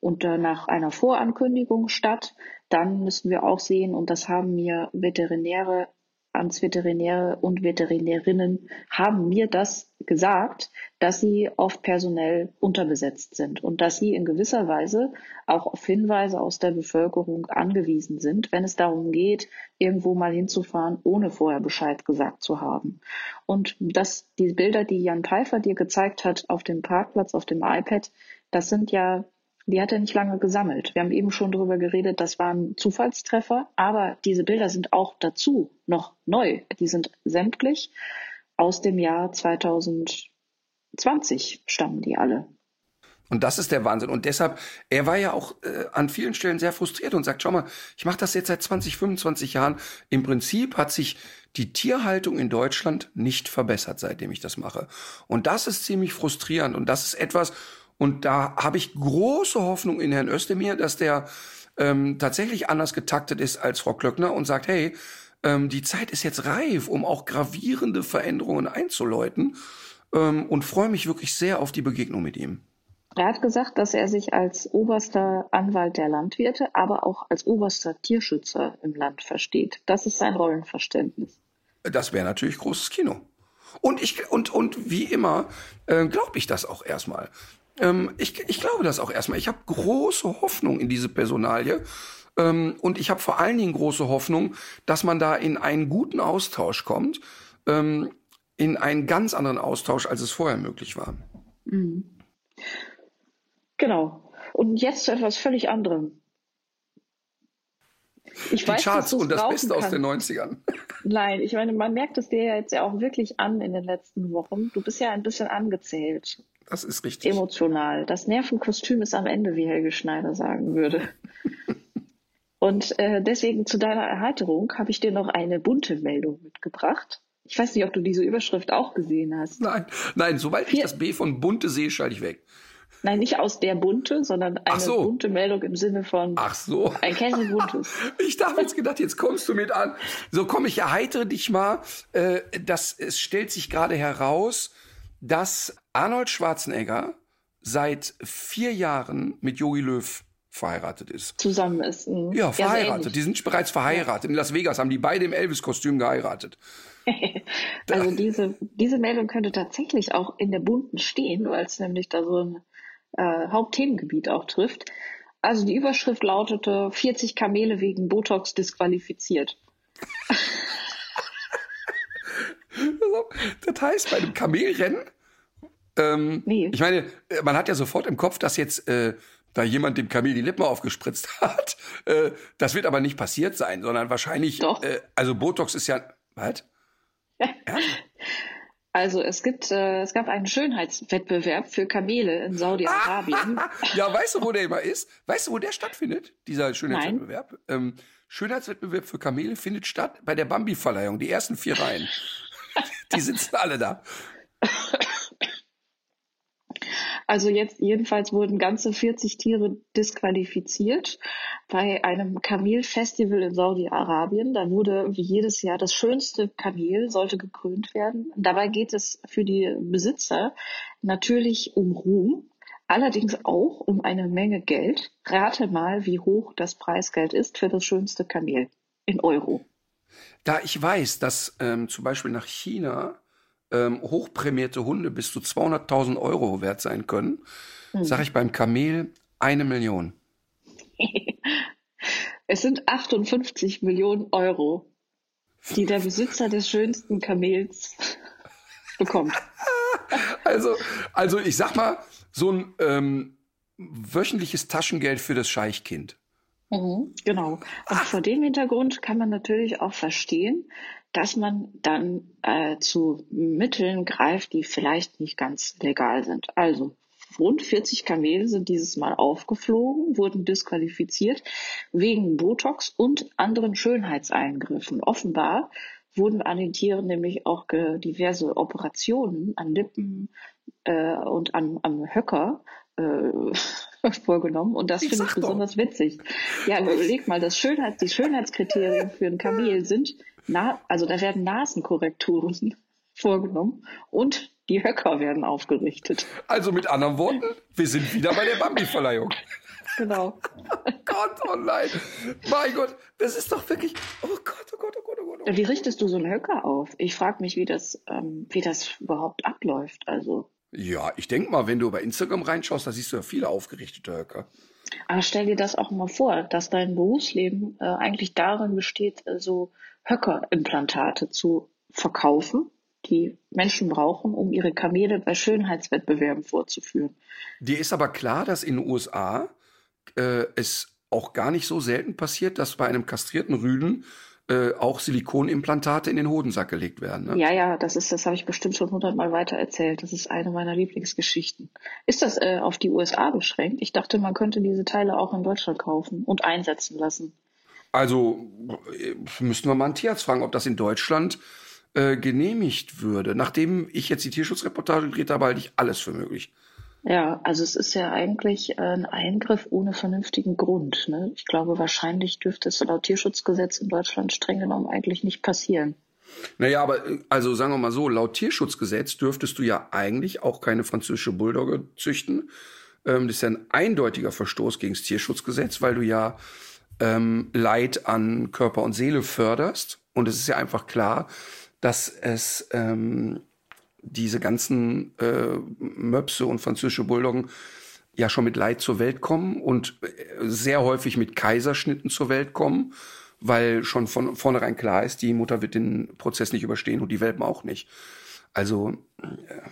unter nach einer Vorankündigung statt. Dann müssen wir auch sehen, und das haben mir Veterinäre Amtsveterinäre und Veterinärinnen haben mir das gesagt, dass sie oft personell unterbesetzt sind und dass sie in gewisser Weise auch auf Hinweise aus der Bevölkerung angewiesen sind, wenn es darum geht, irgendwo mal hinzufahren, ohne vorher Bescheid gesagt zu haben. Und dass die Bilder, die Jan Pfeiffer dir gezeigt hat auf dem Parkplatz, auf dem iPad, das sind ja die hat er nicht lange gesammelt. Wir haben eben schon darüber geredet, das waren Zufallstreffer, aber diese Bilder sind auch dazu noch neu. Die sind sämtlich aus dem Jahr 2020 stammen die alle. Und das ist der Wahnsinn. Und deshalb, er war ja auch äh, an vielen Stellen sehr frustriert und sagt, schau mal, ich mache das jetzt seit 20, 25 Jahren. Im Prinzip hat sich die Tierhaltung in Deutschland nicht verbessert, seitdem ich das mache. Und das ist ziemlich frustrierend. Und das ist etwas, und da habe ich große Hoffnung in Herrn Özdemir, dass der ähm, tatsächlich anders getaktet ist als Frau Klöckner und sagt, hey, ähm, die Zeit ist jetzt reif, um auch gravierende Veränderungen einzuläuten ähm, und freue mich wirklich sehr auf die Begegnung mit ihm. Er hat gesagt, dass er sich als oberster Anwalt der Landwirte, aber auch als oberster Tierschützer im Land versteht. Das ist sein Rollenverständnis. Das wäre natürlich großes Kino. Und ich und und wie immer äh, glaube ich das auch erstmal. Ähm, ich, ich glaube das auch erstmal. Ich habe große Hoffnung in diese Personalie. Ähm, und ich habe vor allen Dingen große Hoffnung, dass man da in einen guten Austausch kommt, ähm, in einen ganz anderen Austausch, als es vorher möglich war. Mhm. Genau. Und jetzt zu etwas völlig anderem. Ich Die weiß, Charts und das Beste kannst. aus den 90ern. Nein, ich meine, man merkt es dir ja jetzt ja auch wirklich an in den letzten Wochen. Du bist ja ein bisschen angezählt. Das ist richtig. Emotional. Das Nervenkostüm ist am Ende, wie Helge Schneider sagen würde. Und äh, deswegen zu deiner Erheiterung habe ich dir noch eine bunte Meldung mitgebracht. Ich weiß nicht, ob du diese Überschrift auch gesehen hast. Nein, nein, sobald Vier ich das B von bunte sehe, schalte ich weg. Nein, nicht aus der bunte, sondern eine so. bunte Meldung im Sinne von Ach so. ein Käse buntes. ich dachte jetzt gedacht, jetzt kommst du mit an. So komm, ich erheitere dich mal. Äh, das es stellt sich gerade heraus, dass Arnold Schwarzenegger seit vier Jahren mit Jogi Löw verheiratet ist. Zusammen ist. Mh. Ja, verheiratet. Ja, die sind bereits verheiratet. In Las Vegas haben die beide im Elvis-Kostüm geheiratet. also diese, diese Meldung könnte tatsächlich auch in der bunten stehen, weil es nämlich da so ein äh, Hauptthemengebiet auch trifft. Also die Überschrift lautete 40 Kamele wegen Botox disqualifiziert. das heißt, bei einem Kamelrennen ähm, nee. Ich meine, äh, man hat ja sofort im Kopf, dass jetzt äh, da jemand dem Kamel die Lippen aufgespritzt hat. Äh, das wird aber nicht passiert sein, sondern wahrscheinlich, Doch. Äh, also Botox ist ja, was? Ja? Also es gibt, äh, es gab einen Schönheitswettbewerb für Kamele in Saudi-Arabien. ja, weißt du, wo der immer ist? Weißt du, wo der stattfindet? Dieser Schönheitswettbewerb? Ähm, Schönheitswettbewerb für Kamele findet statt bei der Bambi-Verleihung. Die ersten vier Reihen. die sitzen alle da. Also jetzt jedenfalls wurden ganze 40 Tiere disqualifiziert bei einem Kamelfestival in Saudi-Arabien. Da wurde wie jedes Jahr das schönste Kamel sollte gekrönt werden. Dabei geht es für die Besitzer natürlich um Ruhm, allerdings auch um eine Menge Geld. Rate mal, wie hoch das Preisgeld ist für das schönste Kamel in Euro. Da ich weiß, dass ähm, zum Beispiel nach China ähm, hochprämierte Hunde bis zu 200.000 Euro wert sein können, mhm. sage ich beim Kamel eine Million. es sind 58 Millionen Euro, die der Besitzer des schönsten Kamels bekommt. Also, also ich sag mal, so ein ähm, wöchentliches Taschengeld für das Scheichkind. Mhm, genau. Und vor dem Hintergrund kann man natürlich auch verstehen, dass man dann äh, zu Mitteln greift, die vielleicht nicht ganz legal sind. Also rund 40 Kamele sind dieses Mal aufgeflogen, wurden disqualifiziert wegen Botox und anderen Schönheitseingriffen. Offenbar wurden an den Tieren nämlich auch diverse Operationen an Lippen äh, und an, am Höcker äh, vorgenommen und das finde ich besonders doch. witzig. Ja, überleg mal, das Schönheits, die Schönheitskriterien für ein Kamel sind, na, also da werden Nasenkorrekturen vorgenommen und die Höcker werden aufgerichtet. Also mit anderen Worten, wir sind wieder bei der Bambi-Verleihung. Genau. oh Gott, oh nein. Mein Gott, das ist doch wirklich. Oh Gott, oh Gott, oh Gott, oh Gott. Oh Gott. Wie richtest du so einen Höcker auf? Ich frage mich, wie das, ähm, wie das überhaupt abläuft. Also. Ja, ich denke mal, wenn du bei Instagram reinschaust, da siehst du ja viele aufgerichtete Höcker. Aber stell dir das auch mal vor, dass dein Berufsleben äh, eigentlich darin besteht, äh, so Höckerimplantate zu verkaufen, die Menschen brauchen, um ihre Kamele bei Schönheitswettbewerben vorzuführen. Dir ist aber klar, dass in den USA äh, es auch gar nicht so selten passiert, dass bei einem kastrierten Rüden äh, auch Silikonimplantate in den Hodensack gelegt werden. Ne? Ja, ja, das ist, das habe ich bestimmt schon hundertmal weiter erzählt. Das ist eine meiner Lieblingsgeschichten. Ist das äh, auf die USA beschränkt? Ich dachte, man könnte diese Teile auch in Deutschland kaufen und einsetzen lassen. Also äh, müssten wir mal einen Tierarzt fragen, ob das in Deutschland äh, genehmigt würde. Nachdem ich jetzt die Tierschutzreportage gedreht habe, halte ich alles für möglich. Ja, also es ist ja eigentlich ein Eingriff ohne vernünftigen Grund. Ne? Ich glaube, wahrscheinlich dürfte es laut Tierschutzgesetz in Deutschland streng genommen eigentlich nicht passieren. Naja, aber also sagen wir mal so, laut Tierschutzgesetz dürftest du ja eigentlich auch keine französische Bulldogge züchten. Ähm, das ist ja ein eindeutiger Verstoß gegen das Tierschutzgesetz, weil du ja ähm, Leid an Körper und Seele förderst. Und es ist ja einfach klar, dass es ähm, diese ganzen äh, Möpse und französische Bulldoggen ja schon mit Leid zur Welt kommen und äh, sehr häufig mit Kaiserschnitten zur Welt kommen, weil schon von vornherein klar ist, die Mutter wird den Prozess nicht überstehen und die Welpen auch nicht. Also. Äh.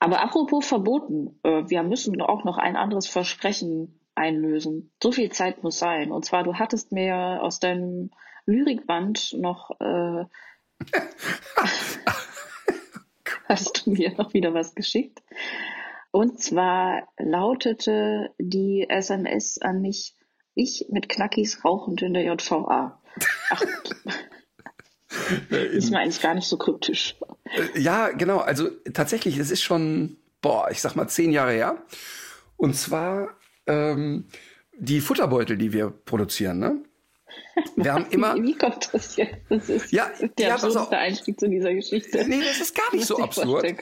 Aber apropos verboten, äh, wir müssen auch noch ein anderes Versprechen einlösen. So viel Zeit muss sein. Und zwar, du hattest mir aus deinem Lyrikband noch äh, hast du mir noch wieder was geschickt. Und zwar lautete die SMS an mich, ich mit Knackis rauchend in der JVA. Ach, ist mir eigentlich gar nicht so kryptisch. Äh, ja, genau. Also tatsächlich, es ist schon, boah, ich sag mal zehn Jahre her. Und zwar ähm, die Futterbeutel, die wir produzieren, ne? Wir haben immer. Wie kommt das jetzt? Das ist ja, der ja, absurdeste Einstieg zu dieser Geschichte. Nee, das ist gar nicht so absurd.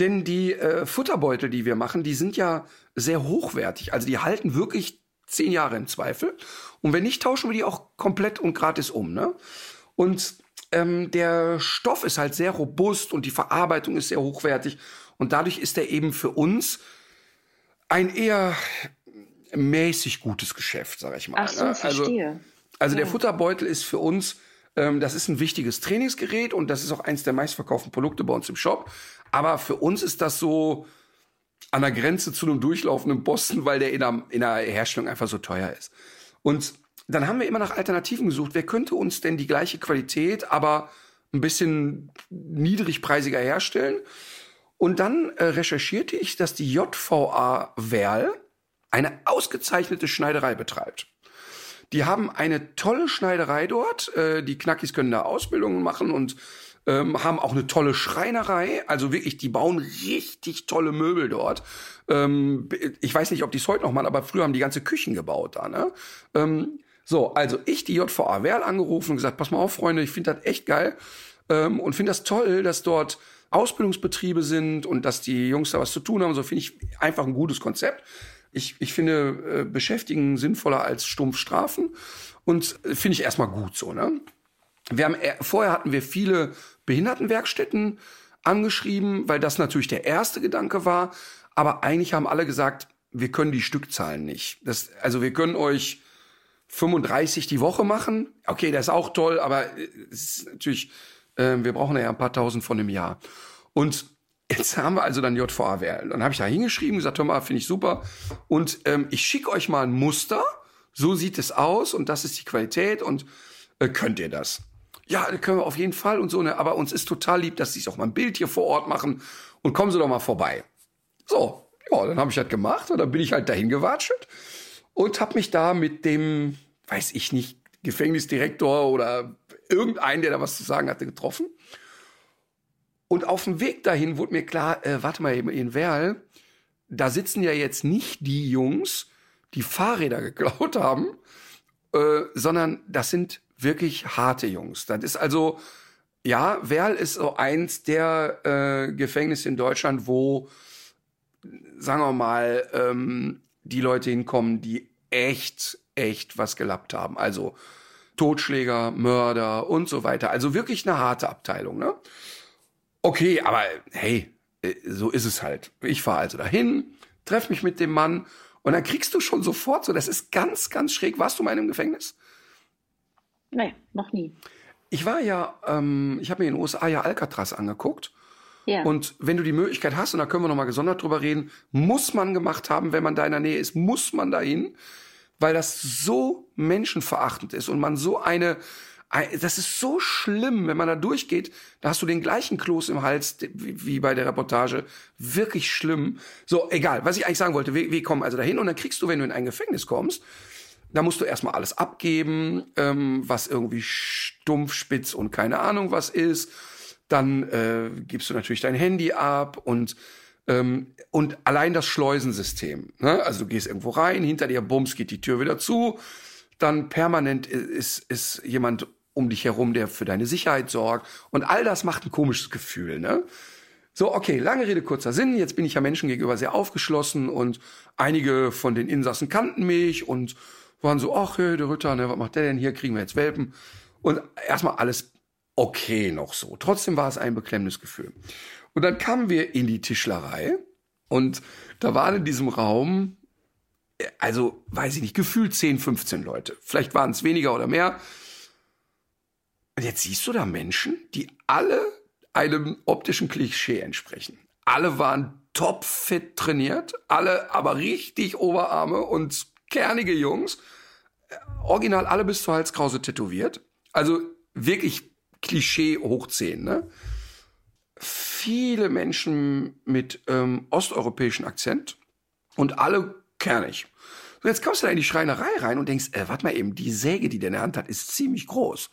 Denn die äh, Futterbeutel, die wir machen, die sind ja sehr hochwertig. Also die halten wirklich zehn Jahre im Zweifel. Und wenn nicht, tauschen wir die auch komplett und gratis um. Ne? Und ähm, der Stoff ist halt sehr robust und die Verarbeitung ist sehr hochwertig. Und dadurch ist er eben für uns ein eher mäßig gutes Geschäft, sag ich mal. Ach so, ne? Also, verstehe. Also ja. der Futterbeutel ist für uns, ähm, das ist ein wichtiges Trainingsgerät und das ist auch eins der meistverkauften Produkte bei uns im Shop. Aber für uns ist das so an der Grenze zu einem durchlaufenden Boston, weil der in der, in der Herstellung einfach so teuer ist. Und dann haben wir immer nach Alternativen gesucht. Wer könnte uns denn die gleiche Qualität, aber ein bisschen niedrigpreisiger herstellen? Und dann äh, recherchierte ich, dass die JVA Werl eine ausgezeichnete Schneiderei betreibt. Die haben eine tolle Schneiderei dort. Äh, die Knackis können da Ausbildungen machen und ähm, haben auch eine tolle Schreinerei. Also wirklich, die bauen richtig tolle Möbel dort. Ähm, ich weiß nicht, ob die es heute noch machen, aber früher haben die ganze Küchen gebaut da. Ne? Ähm, so, also ich die JVA Werl angerufen und gesagt, pass mal auf, Freunde, ich finde das echt geil ähm, und finde das toll, dass dort Ausbildungsbetriebe sind und dass die Jungs da was zu tun haben. So finde ich einfach ein gutes Konzept. Ich, ich finde äh, Beschäftigen sinnvoller als stumpf Strafen und äh, finde ich erstmal gut so. Ne? Wir haben äh, vorher hatten wir viele Behindertenwerkstätten angeschrieben, weil das natürlich der erste Gedanke war. Aber eigentlich haben alle gesagt, wir können die Stückzahlen nicht. Das, also wir können euch 35 die Woche machen. Okay, das ist auch toll, aber es ist natürlich, äh, wir brauchen ja ein paar tausend von im Jahr. Und jetzt haben wir also dann JVA Werl. Dann habe ich da hingeschrieben, gesagt, hör mal, finde ich super. Und ähm, ich schicke euch mal ein Muster. So sieht es aus und das ist die Qualität und äh, könnt ihr das? Ja, können wir auf jeden Fall und so. Ne? Aber uns ist total lieb, dass sie auch mal ein Bild hier vor Ort machen und kommen Sie doch mal vorbei. So, ja, dann habe ich das gemacht und dann bin ich halt dahin gewatschelt und habe mich da mit dem, weiß ich nicht, Gefängnisdirektor oder irgendeinen, der da was zu sagen hatte, getroffen. Und auf dem Weg dahin wurde mir klar, äh, warte mal eben in Werl, da sitzen ja jetzt nicht die Jungs, die Fahrräder geklaut haben, äh, sondern das sind wirklich harte Jungs. Das ist also, ja, Werl ist so eins der äh, Gefängnisse in Deutschland, wo, sagen wir mal, ähm, die Leute hinkommen, die echt, echt was gelappt haben. Also Totschläger, Mörder und so weiter. Also wirklich eine harte Abteilung, ne? Okay, aber hey, äh, so ist es halt. Ich fahre also dahin, treffe mich mit dem Mann und dann kriegst du schon sofort so, das ist ganz, ganz schräg. Warst du mal in einem Gefängnis? Nee, noch nie. Ich war ja, ähm, ich habe mir in den USA ja Alcatraz angeguckt. Ja. Und wenn du die Möglichkeit hast, und da können wir noch mal gesondert drüber reden, muss man gemacht haben, wenn man da in der Nähe ist, muss man dahin, weil das so menschenverachtend ist und man so eine, das ist so schlimm, wenn man da durchgeht, da hast du den gleichen Kloß im Hals wie bei der Reportage. Wirklich schlimm. So, egal, was ich eigentlich sagen wollte, wir, wir kommen also dahin und dann kriegst du, wenn du in ein Gefängnis kommst, da musst du erstmal alles abgeben, ähm, was irgendwie stumpf, spitz und keine Ahnung was ist. Dann äh, gibst du natürlich dein Handy ab und ähm, und allein das Schleusensystem. Ne? Also du gehst irgendwo rein, hinter dir bums geht die Tür wieder zu. Dann permanent ist, ist jemand um dich herum, der für deine Sicherheit sorgt. Und all das macht ein komisches Gefühl. Ne? So, okay, lange Rede, kurzer Sinn. Jetzt bin ich ja Menschen gegenüber sehr aufgeschlossen und einige von den Insassen kannten mich und waren so, ach, hey, der Ritter, ne, was macht der denn hier? Kriegen wir jetzt Welpen? Und erstmal alles okay noch so. Trotzdem war es ein beklemmendes Gefühl. Und dann kamen wir in die Tischlerei und da waren in diesem Raum, also weiß ich nicht, gefühlt 10, 15 Leute. Vielleicht waren es weniger oder mehr. Und jetzt siehst du da Menschen, die alle einem optischen Klischee entsprechen. Alle waren topfit trainiert, alle aber richtig Oberarme und kernige Jungs. Original alle bis zur Halskrause tätowiert. Also wirklich Klischee hoch 10, ne? Viele Menschen mit ähm, osteuropäischen Akzent und alle kernig. So, jetzt kommst du da in die Schreinerei rein und denkst, äh, warte mal eben, die Säge, die der in der Hand hat, ist ziemlich groß.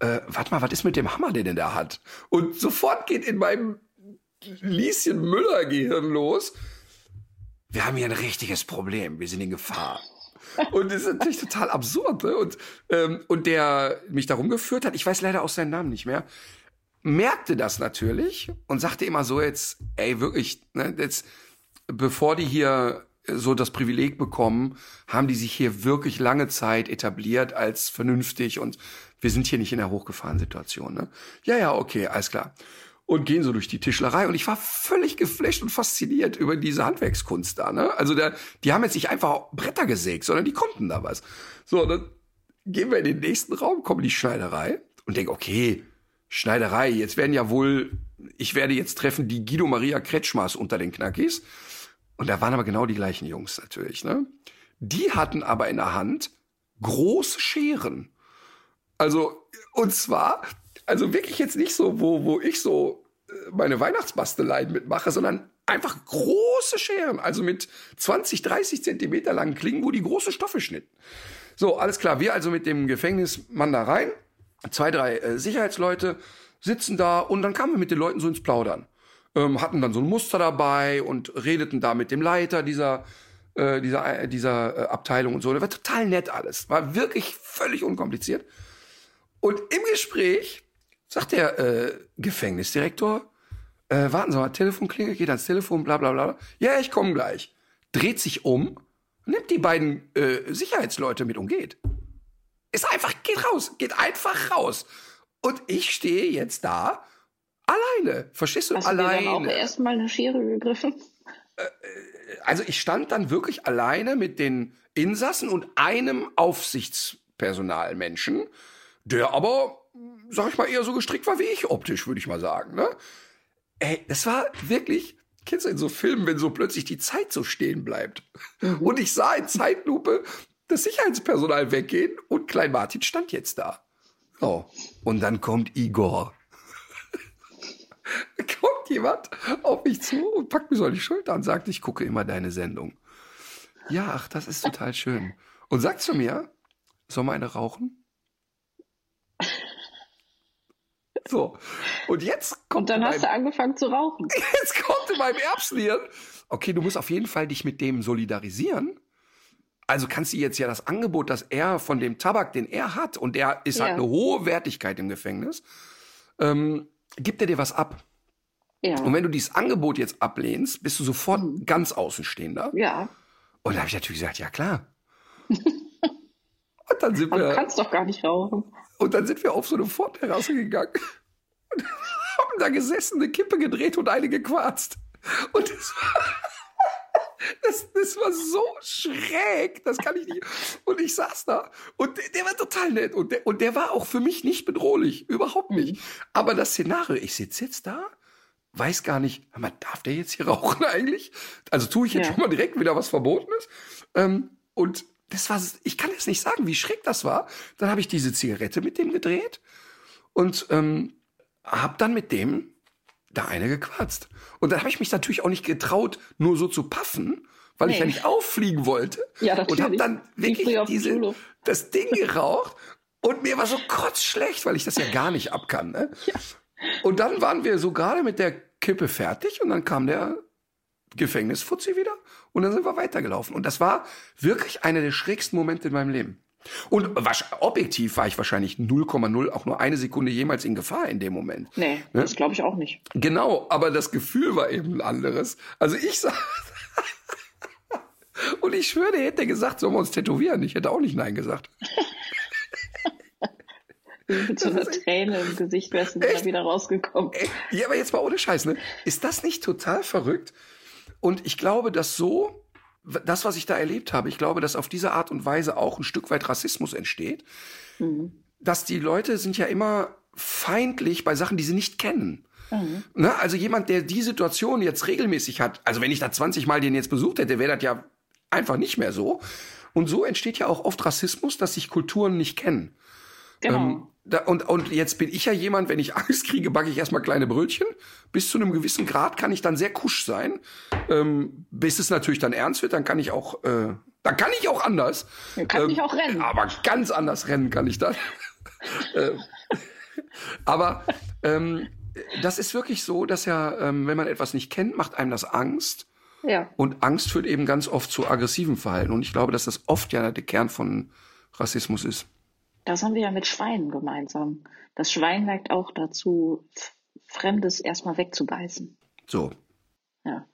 Äh, warte mal, was ist mit dem Hammer, den der da hat? Und sofort geht in meinem Lieschen Müller-Gehirn los. Wir haben hier ein richtiges Problem. Wir sind in Gefahr. Und das ist natürlich total absurd. Ne? Und, ähm, und der mich darum geführt hat, ich weiß leider auch seinen Namen nicht mehr, merkte das natürlich und sagte immer so jetzt, ey, wirklich, ne, jetzt, bevor die hier so das Privileg bekommen, haben die sich hier wirklich lange Zeit etabliert als vernünftig und wir sind hier nicht in der Hochgefahrensituation. Ne? Ja, ja, okay, alles klar und gehen so durch die Tischlerei und ich war völlig geflasht und fasziniert über diese Handwerkskunst da. Ne? Also der, die haben jetzt nicht einfach Bretter gesägt, sondern die konnten da was. So, dann gehen wir in den nächsten Raum, kommen die Schneiderei und denken, okay, Schneiderei, jetzt werden ja wohl, ich werde jetzt treffen die Guido Maria Kretschmers unter den Knackis. Und da waren aber genau die gleichen Jungs natürlich. Ne? Die hatten aber in der Hand große Scheren. Also, und zwar, also wirklich jetzt nicht so, wo, wo ich so äh, meine Weihnachtsbasteleien mitmache, sondern einfach große Scheren, also mit 20, 30 Zentimeter langen Klingen, wo die große Stoffe schnitten. So, alles klar. Wir also mit dem Gefängnismann da rein. Zwei, drei äh, Sicherheitsleute sitzen da und dann kamen wir mit den Leuten so ins Plaudern. Ähm, hatten dann so ein Muster dabei und redeten da mit dem Leiter dieser äh, dieser, äh, dieser äh, Abteilung und so. Das war total nett alles. War wirklich völlig unkompliziert. Und im Gespräch sagt der äh, Gefängnisdirektor, äh, warten Sie mal, Telefon klingelt, geht ans Telefon, bla bla bla. Ja, ich komme gleich. Dreht sich um, nimmt die beiden äh, Sicherheitsleute mit und geht. Ist einfach, geht raus, geht einfach raus. Und ich stehe jetzt da alleine. Verstehst du? Hast alleine. du auch erstmal eine Schere gegriffen? also ich stand dann wirklich alleine mit den Insassen und einem Aufsichtspersonalmenschen, der aber, sag ich mal, eher so gestrickt war wie ich optisch, würde ich mal sagen. Ne? Ey, das war wirklich, kennst du in so Filmen, wenn so plötzlich die Zeit so stehen bleibt? Und ich sah in Zeitlupe das Sicherheitspersonal weggehen und Klein Martin stand jetzt da. So. Und dann kommt Igor. kommt jemand auf mich zu und packt mir so an die Schulter und sagt, ich gucke immer deine Sendung. Ja, ach, das ist total schön. Und sagt zu mir, soll mal eine rauchen? So. Und jetzt kommt Und dann hast du meinem- angefangen zu rauchen. Jetzt kommt in meinem Erbsenhirn. Okay, du musst auf jeden Fall dich mit dem solidarisieren. Also kannst du jetzt ja das Angebot, das er von dem Tabak, den er hat, und der ist halt Ja. eine hohe Wertigkeit im Gefängnis, ähm, gibt er dir was ab. Ja. Und wenn du dieses Angebot jetzt ablehnst, bist du sofort ganz Außenstehender. ja. Und da habe ich natürlich gesagt, ja klar. und dann sind Aber du wir, kannst doch gar nicht rauchen. Und dann sind wir auf so eine Vorterrasse gegangen und haben da gesessen, eine Kippe gedreht und eine gequarzt. Und das war, das, das war so schräg, das kann ich nicht. Und ich saß da und der, der war total nett und der, und der war auch für mich nicht bedrohlich, überhaupt nicht. Aber das Szenario, ich sitze jetzt da, weiß gar nicht, mal, darf der jetzt hier rauchen eigentlich? Also tue ich jetzt Ja. schon mal direkt wieder was Verbotenes? Ähm, und das war, ich kann jetzt nicht sagen, wie schräg das war. Dann habe ich diese Zigarette mit dem gedreht und ähm, habe dann mit dem da eine gequatzt. Und dann habe ich mich natürlich auch nicht getraut, nur so zu paffen, weil ich Nee. ja nicht auffliegen wollte. Ja, Und habe natürlich. dann wirklich diese, das Ding geraucht und mir war so kotzschlecht, weil ich das ja gar nicht abkann. Ne? Und dann waren wir so gerade mit der Kippe fertig und dann kam der Gefängnisfuzzi wieder und dann sind wir weitergelaufen. Und das war wirklich einer der schrägsten Momente in meinem Leben. Und objektiv war ich wahrscheinlich 0,0 auch nur eine Sekunde jemals in Gefahr in dem Moment. Nee, Ne? das glaube ich auch nicht. Genau, aber das Gefühl war eben ein anderes. Also ich sag. Und ich schwöre, der hätte gesagt, sollen wir uns tätowieren? Ich hätte auch nicht Nein gesagt. Mit so einer Träne im Gesicht wärst du da wieder rausgekommen. Ey, Ja, aber jetzt mal ohne Scheiß, ne? Ist das nicht total verrückt? Und ich glaube, dass so, das, was ich da erlebt habe, ich glaube, dass auf diese Art und Weise auch ein Stück weit Rassismus entsteht. Dass die Leute sind ja immer feindlich bei Sachen, die sie nicht kennen. Ne? Also jemand, der die Situation jetzt regelmäßig hat, also wenn ich da 20 Mal den jetzt besucht hätte, wäre das ja einfach nicht mehr so. Und so entsteht ja auch oft Rassismus, dass sich Kulturen nicht kennen. Genau. Ähm, da, und, und jetzt bin ich ja jemand, wenn ich Angst kriege, backe ich erstmal kleine Brötchen. Bis zu einem gewissen Grad kann ich dann sehr kusch sein. Ähm, bis es natürlich dann ernst wird, dann kann ich auch, äh, dann kann ich auch anders. Du kannst nicht auch rennen. Aber ganz anders rennen kann ich dann. Ähm, aber ähm, das ist wirklich so, dass ja, ähm, wenn man etwas nicht kennt, macht einem das Angst. ja. Und Angst führt eben ganz oft zu aggressivem Verhalten. Und ich glaube, dass das oft ja der Kern von Rassismus ist. Das haben wir ja mit Schweinen gemeinsam. Das Schwein neigt auch dazu, Fremdes erstmal wegzubeißen. So. Ja.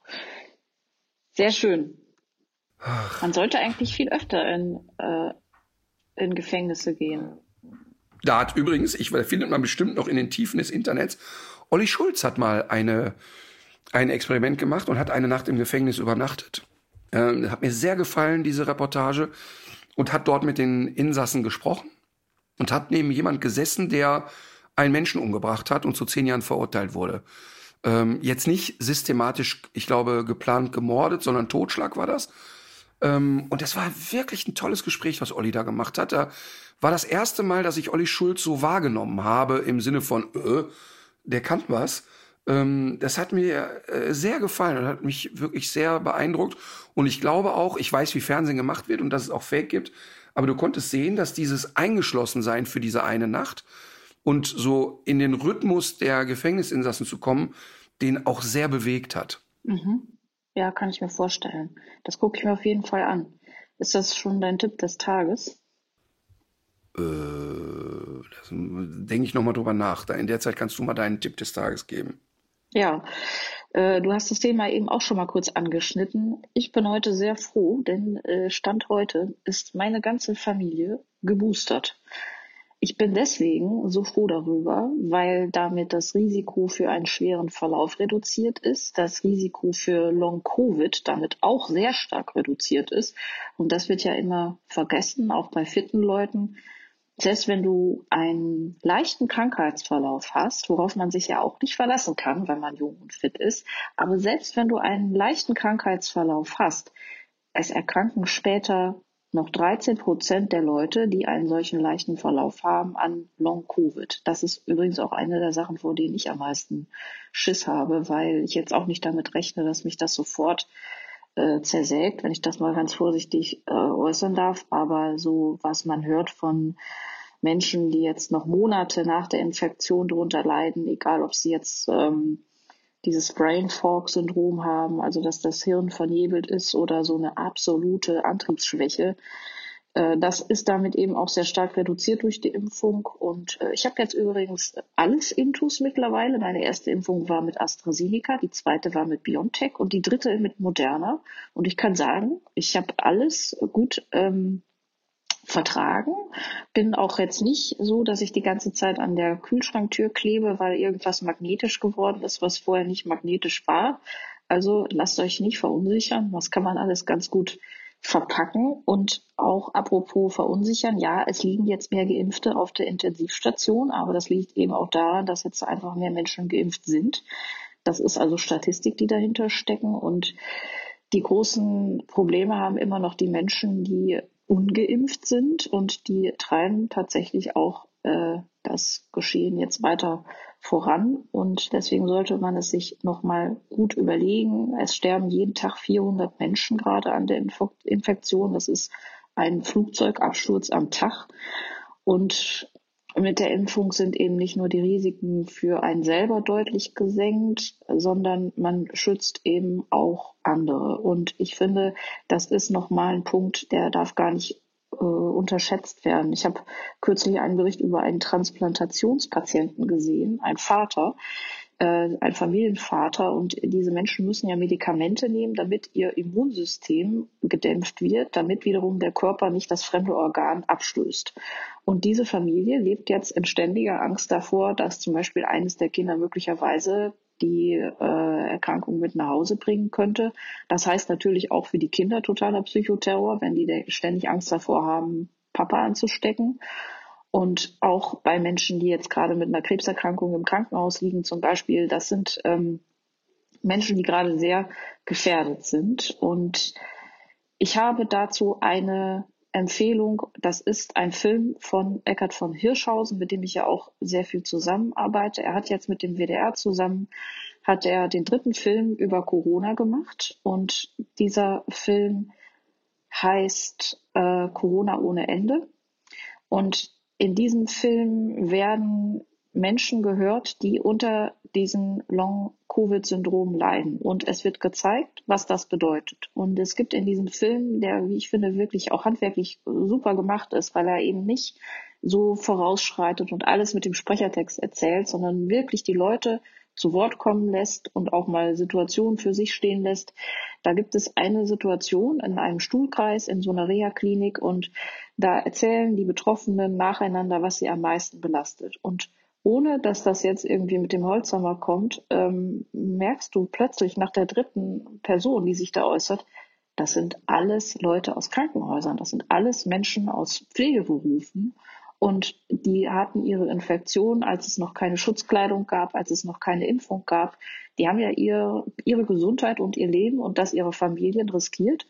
Sehr schön. Man sollte eigentlich viel öfter in, äh, in Gefängnisse gehen. Da hat übrigens, ich findet man bestimmt noch in den Tiefen des Internets, Olli Schulz hat mal eine, ein Experiment gemacht und hat eine Nacht im Gefängnis übernachtet. Ähm, hat mir sehr gefallen, diese Reportage, und hat dort mit den Insassen gesprochen und hat neben jemand gesessen, der einen Menschen umgebracht hat und zu zehn Jahren verurteilt wurde. Ähm, jetzt nicht systematisch, ich glaube, geplant gemordet, sondern Totschlag war das. Ähm, und das war wirklich ein tolles Gespräch, was Olli da gemacht hat. Da war das erste Mal, dass ich Olli Schulz so wahrgenommen habe, im Sinne von, äh, der kann was. Ähm, das hat mir äh, sehr gefallen und hat mich wirklich sehr beeindruckt. Und ich glaube auch, ich weiß, wie Fernsehen gemacht wird und dass es auch Fake gibt. Aber du konntest sehen, dass dieses Eingeschlossensein für diese eine Nacht und so in den Rhythmus der Gefängnisinsassen zu kommen, den auch sehr bewegt hat. Mhm. Ja, kann ich mir vorstellen. Das gucke ich mir auf jeden Fall an. Ist das schon dein Tipp des Tages? Äh, denke ich nochmal drüber nach. In der Zeit kannst du mal deinen Tipp des Tages geben. Ja, du hast das Thema eben auch schon mal kurz angeschnitten. Ich bin heute sehr froh, denn äh, Stand heute ist meine ganze Familie geboostert. Ich bin deswegen so froh darüber, weil damit das Risiko für einen schweren Verlauf reduziert ist, das Risiko für Long-Covid damit auch sehr stark reduziert ist. Und das wird ja immer vergessen, auch bei fitten Leuten. Selbst wenn du einen leichten Krankheitsverlauf hast, worauf man sich ja auch nicht verlassen kann, wenn man jung und fit ist, aber selbst wenn du einen leichten Krankheitsverlauf hast, es erkranken später noch 13 Prozent der Leute, die einen solchen leichten Verlauf haben, an Long-Covid. Das ist übrigens auch eine der Sachen, vor denen ich am meisten Schiss habe, weil ich jetzt auch nicht damit rechne, dass mich das sofort äh, zersägt, wenn ich das mal ganz vorsichtig äh, äußern darf. Aber so, was man hört von Menschen, die jetzt noch Monate nach der Infektion darunter leiden, egal ob sie jetzt ähm, dieses Brain Fog Syndrom haben, also dass das Hirn vernebelt ist oder so eine absolute Antriebsschwäche. Äh, das ist damit eben auch sehr stark reduziert durch die Impfung. Und äh, ich habe jetzt übrigens alles Intus mittlerweile. Meine erste Impfung war mit AstraZeneca, die zweite war mit BioNTech und die dritte mit Moderna. Und ich kann sagen, ich habe alles gut ähm, vertragen. Bin auch jetzt nicht so, dass ich die ganze Zeit an der Kühlschranktür klebe, weil irgendwas magnetisch geworden ist, was vorher nicht magnetisch war. Also lasst euch nicht verunsichern. Das kann man alles ganz gut verpacken. Und auch apropos verunsichern, ja, es liegen jetzt mehr Geimpfte auf der Intensivstation, aber das liegt eben auch daran, dass jetzt einfach mehr Menschen geimpft sind. Das ist also Statistik, die dahinter stecken. Und die großen Probleme haben immer noch die Menschen, die ungeimpft sind und die treiben tatsächlich auch äh, das Geschehen jetzt weiter voran und deswegen sollte man es sich nochmal gut überlegen. Es sterben jeden Tag 400 Menschen gerade an der Infektion. Das ist ein Flugzeugabsturz am Tag und mit der Impfung sind eben nicht nur die Risiken für einen selber deutlich gesenkt, sondern man schützt eben auch andere. Und ich finde, das ist nochmal ein Punkt, der darf gar nicht äh, unterschätzt werden. Ich habe kürzlich einen Bericht über einen Transplantationspatienten gesehen, ein Vater, äh, ein Familienvater und diese Menschen müssen ja Medikamente nehmen, damit ihr Immunsystem gedämpft wird, damit wiederum der Körper nicht das fremde Organ abstößt. Und diese Familie lebt jetzt in ständiger Angst davor, dass zum Beispiel eines der Kinder möglicherweise die äh, Erkrankung mit nach Hause bringen könnte. Das heißt natürlich auch für die Kinder totaler Psychoterror, wenn die ständig Angst davor haben, Papa anzustecken. Und auch bei Menschen, die jetzt gerade mit einer Krebserkrankung im Krankenhaus liegen, zum Beispiel, das sind ähm, Menschen, die gerade sehr gefährdet sind. Und ich habe dazu eine Empfehlung. Das ist ein Film von Eckhard von Hirschhausen, mit dem ich ja auch sehr viel zusammenarbeite. Er hat jetzt mit dem WDR zusammen, hat er den dritten Film über Corona gemacht. Und dieser Film heißt äh, Corona ohne Ende. Und in diesem Film werden Menschen gehört, die unter diesem Long-Covid-Syndrom leiden. Und es wird gezeigt, was das bedeutet. Und es gibt in diesem Film, der, wie ich finde, wirklich auch handwerklich super gemacht ist, weil er eben nicht so vorausschreitet und alles mit dem Sprechertext erzählt, sondern wirklich die Leute zu Wort kommen lässt und auch mal Situationen für sich stehen lässt. Da gibt es eine Situation in einem Stuhlkreis in so einer Reha-Klinik und da erzählen die Betroffenen nacheinander, was sie am meisten belastet. Und ohne dass das jetzt irgendwie mit dem Holzhammer kommt, ähm, merkst du plötzlich nach der dritten Person, die sich da äußert, das sind alles Leute aus Krankenhäusern, das sind alles Menschen aus Pflegeberufen und die hatten ihre Infektion, als es noch keine Schutzkleidung gab, als es noch keine Impfung gab. Die haben ja ihr, ihre Gesundheit und ihr Leben und das ihrer Familien riskiert,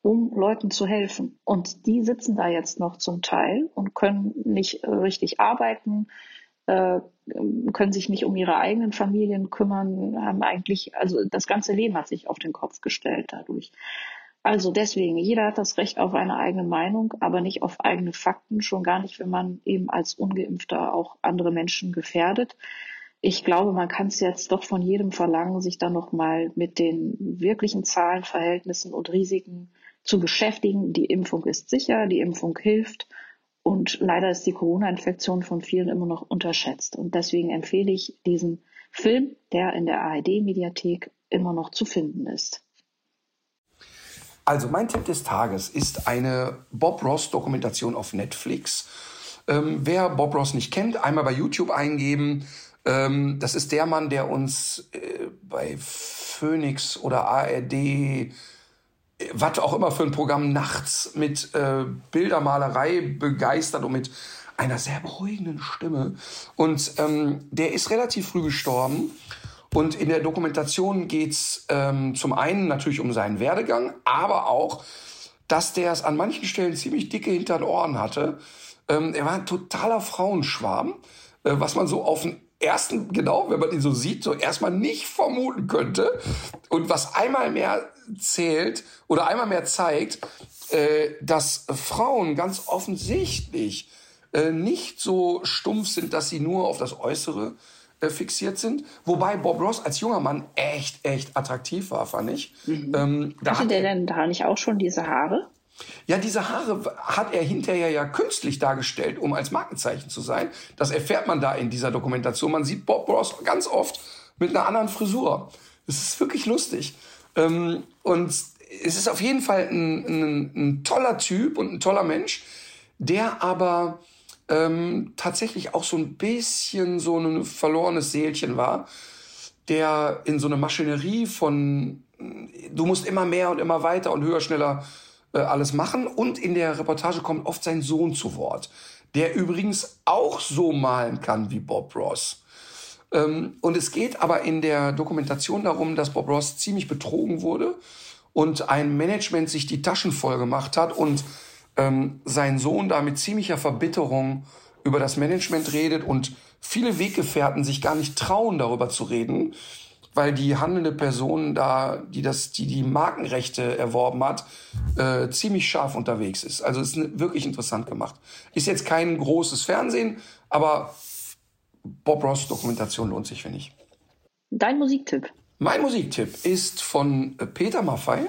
um Leuten zu helfen. Und die sitzen da jetzt noch zum Teil und können nicht richtig arbeiten, äh, können sich nicht um ihre eigenen Familien kümmern, haben eigentlich, also das ganze Leben hat sich auf den Kopf gestellt dadurch. Also deswegen, jeder hat das Recht auf eine eigene Meinung, aber nicht auf eigene Fakten, schon gar nicht, wenn man eben als ungeimpfter auch andere Menschen gefährdet. Ich glaube, man kann es jetzt doch von jedem verlangen, sich dann nochmal mit den wirklichen Zahlen, Verhältnissen und Risiken zu beschäftigen. Die Impfung ist sicher, die Impfung hilft und leider ist die Corona-Infektion von vielen immer noch unterschätzt. Und deswegen empfehle ich diesen Film, der in der ARD-Mediathek immer noch zu finden ist. Also mein Tipp des Tages ist eine Bob Ross Dokumentation auf Netflix. Ähm, wer Bob Ross nicht kennt, einmal bei YouTube eingeben. Ähm, das ist der Mann, der uns äh, bei Phoenix oder ARD, was auch immer für ein Programm, nachts mit äh, Bildermalerei begeistert und mit einer sehr beruhigenden Stimme. Und ähm, der ist relativ früh gestorben. Und in der Dokumentation geht's ähm, zum einen natürlich um seinen Werdegang, aber auch, dass der es an manchen Stellen ziemlich dicke hinter den Ohren hatte. Ähm, er war ein totaler Frauenschwarm, äh, was man so auf den ersten, genau, wenn man ihn so sieht, so erstmal nicht vermuten könnte. Und was einmal mehr zählt oder einmal mehr zeigt, äh, dass Frauen ganz offensichtlich äh, nicht so stumpf sind, dass sie nur auf das Äußere äh, fixiert sind. Wobei Bob Ross als junger Mann echt, echt attraktiv war, fand ich. Mhm. Ähm, Hatte der denn da nicht auch schon diese Haare? Ja, diese Haare hat er hinterher ja künstlich dargestellt, um als Markenzeichen zu sein. Das erfährt man da in dieser Dokumentation. Man sieht Bob Ross ganz oft mit einer anderen Frisur. Das ist wirklich lustig. Ähm, und es ist auf jeden Fall ein, ein, ein toller Typ und ein toller Mensch, der aber ähm, tatsächlich auch so ein bisschen so ein verlorenes Seelchen war, der in so eine Maschinerie von du musst immer mehr und immer weiter und höher, schneller äh, alles machen. Und in der Reportage kommt oft sein Sohn zu Wort, der übrigens auch so malen kann wie Bob Ross. Ähm, und es geht aber in der Dokumentation darum, dass Bob Ross ziemlich betrogen wurde und ein Management sich die Taschen voll gemacht hat und ähm, sein Sohn da mit ziemlicher Verbitterung über das Management redet und viele Weggefährten sich gar nicht trauen, darüber zu reden, weil die handelnde Person da, die das, die die Markenrechte erworben hat, äh, ziemlich scharf unterwegs ist. Also ist wirklich interessant gemacht. Ist jetzt kein großes Fernsehen, aber Bob Ross Dokumentation lohnt sich, finde ich. Dein Musiktipp? Mein Musiktipp ist von Peter Maffei.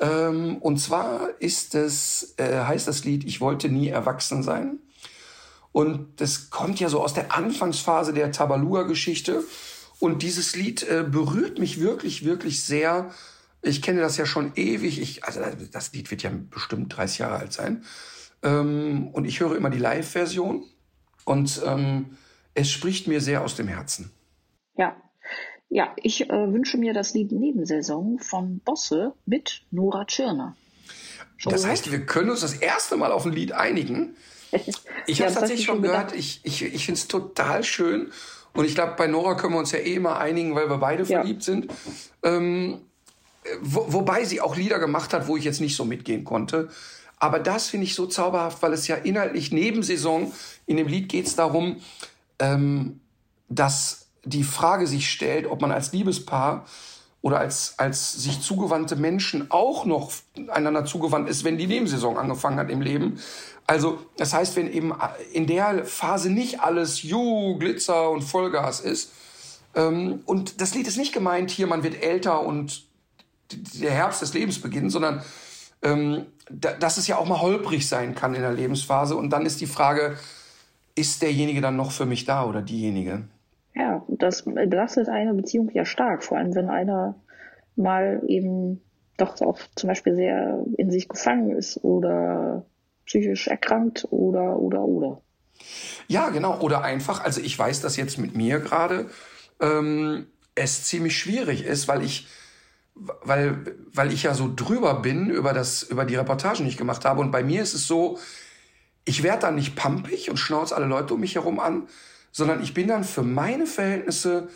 Ähm, und zwar ist es, äh, heißt das Lied Ich wollte nie erwachsen sein. Und das kommt ja so aus der Anfangsphase der Tabalua-Geschichte. Und dieses Lied äh, berührt mich wirklich, wirklich sehr. Ich kenne das ja schon ewig. Ich, also das Lied wird ja bestimmt 30 Jahre alt sein. Ähm, und ich höre immer die Live-Version. Und ähm, es spricht mir sehr aus dem Herzen. Ja, ja, ich äh, wünsche mir das Lied Nebensaison von Bosse mit Nora Tschirner. Schon das gehört? heißt, wir können uns das erste Mal auf ein Lied einigen. Ich habe tatsächlich schon gehört, ich, ich, ich finde es total schön. Und ich glaube, bei Nora können wir uns ja eh mal einigen, weil wir beide ja. verliebt sind. Ähm, wo, wobei sie auch Lieder gemacht hat, wo ich jetzt nicht so mitgehen konnte. Aber das finde ich so zauberhaft, weil es ja inhaltlich neben Saison, in dem Lied geht es darum, ähm, dass die Frage sich stellt, ob man als Liebespaar oder als, als sich zugewandte Menschen auch noch einander zugewandt ist, wenn die Nebensaison angefangen hat im Leben. Also das heißt, wenn eben in der Phase nicht alles Ju, Glitzer und Vollgas ist. Ähm, und das Lied ist nicht gemeint, hier man wird älter und der Herbst des Lebens beginnt, sondern ähm, da, dass es ja auch mal holprig sein kann in der Lebensphase. Und dann ist die Frage, ist derjenige dann noch für mich da oder diejenige? Ja, das belastet eine Beziehung ja stark, vor allem wenn einer mal eben doch auch zum Beispiel sehr in sich gefangen ist oder psychisch erkrankt oder oder oder. Ja, genau. Oder einfach, also ich weiß das jetzt mit mir gerade, ähm, es ziemlich schwierig ist, weil ich weil, weil ich ja so drüber bin über das, über die Reportagen, die ich gemacht habe. Und bei mir ist es so, ich werde dann nicht pampig und schnauze alle Leute um mich herum an, sondern ich bin dann für meine Verhältnisse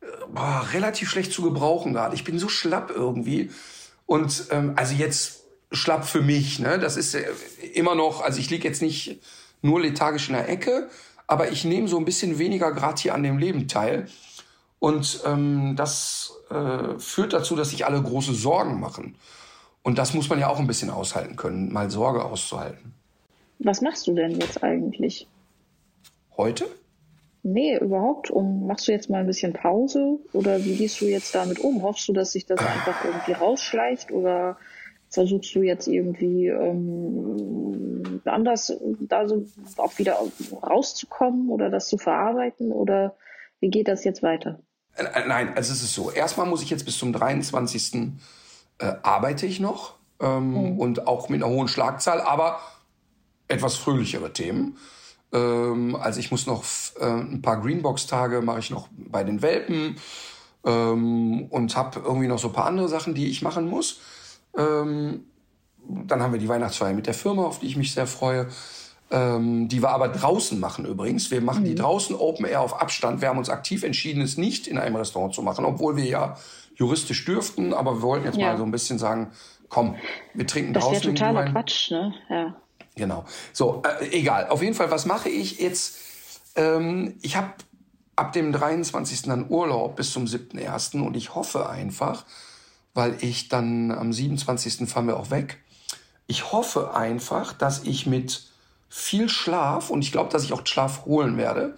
äh, boah, relativ schlecht zu gebrauchen gerade. Ich bin so schlapp irgendwie. Und ähm, also jetzt schlapp für mich, ne? Das ist äh, immer noch, also ich liege jetzt nicht nur lethargisch in der Ecke, aber ich nehme so ein bisschen weniger gerade hier an dem Leben teil. Und ähm, das äh, führt dazu, dass sich alle große Sorgen machen. Und das muss man ja auch ein bisschen aushalten können, mal Sorge auszuhalten. Was machst du denn jetzt eigentlich? Heute? Nee, überhaupt. Um, machst du jetzt mal ein bisschen Pause oder wie gehst du jetzt damit um? Hoffst du, dass sich das einfach irgendwie rausschleicht oder versuchst du jetzt irgendwie ähm, anders da so auch wieder rauszukommen oder das zu verarbeiten oder wie geht das jetzt weiter? Äh, äh, nein, also es ist so. Erstmal muss ich jetzt bis zum 23. Äh, arbeite ich noch ähm, mhm. und auch mit einer hohen Schlagzahl, aber etwas fröhlichere Themen. Ähm, also ich muss noch äh, ein paar Greenbox-Tage mache ich noch bei den Welpen ähm, und habe irgendwie noch so ein paar andere Sachen, die ich machen muss. Ähm, dann haben wir die Weihnachtsfeier mit der Firma, auf die ich mich sehr freue. Ähm, die wir aber draußen machen übrigens. Wir machen mhm. die draußen Open Air auf Abstand. Wir haben uns aktiv entschieden, es nicht in einem Restaurant zu machen, obwohl wir ja juristisch dürften. Aber wir wollten jetzt ja. mal so ein bisschen sagen, komm, wir trinken das draußen. Das wäre totaler Quatsch, ne? Ja. Genau. So, äh, egal. Auf jeden Fall, was mache ich jetzt? Ähm, ich habe ab dem 23. dann Urlaub bis zum 7.1. und ich hoffe einfach, weil ich dann am 27. fahren wir auch weg. Ich hoffe einfach, dass ich mit viel Schlaf und ich glaube, dass ich auch Schlaf holen werde,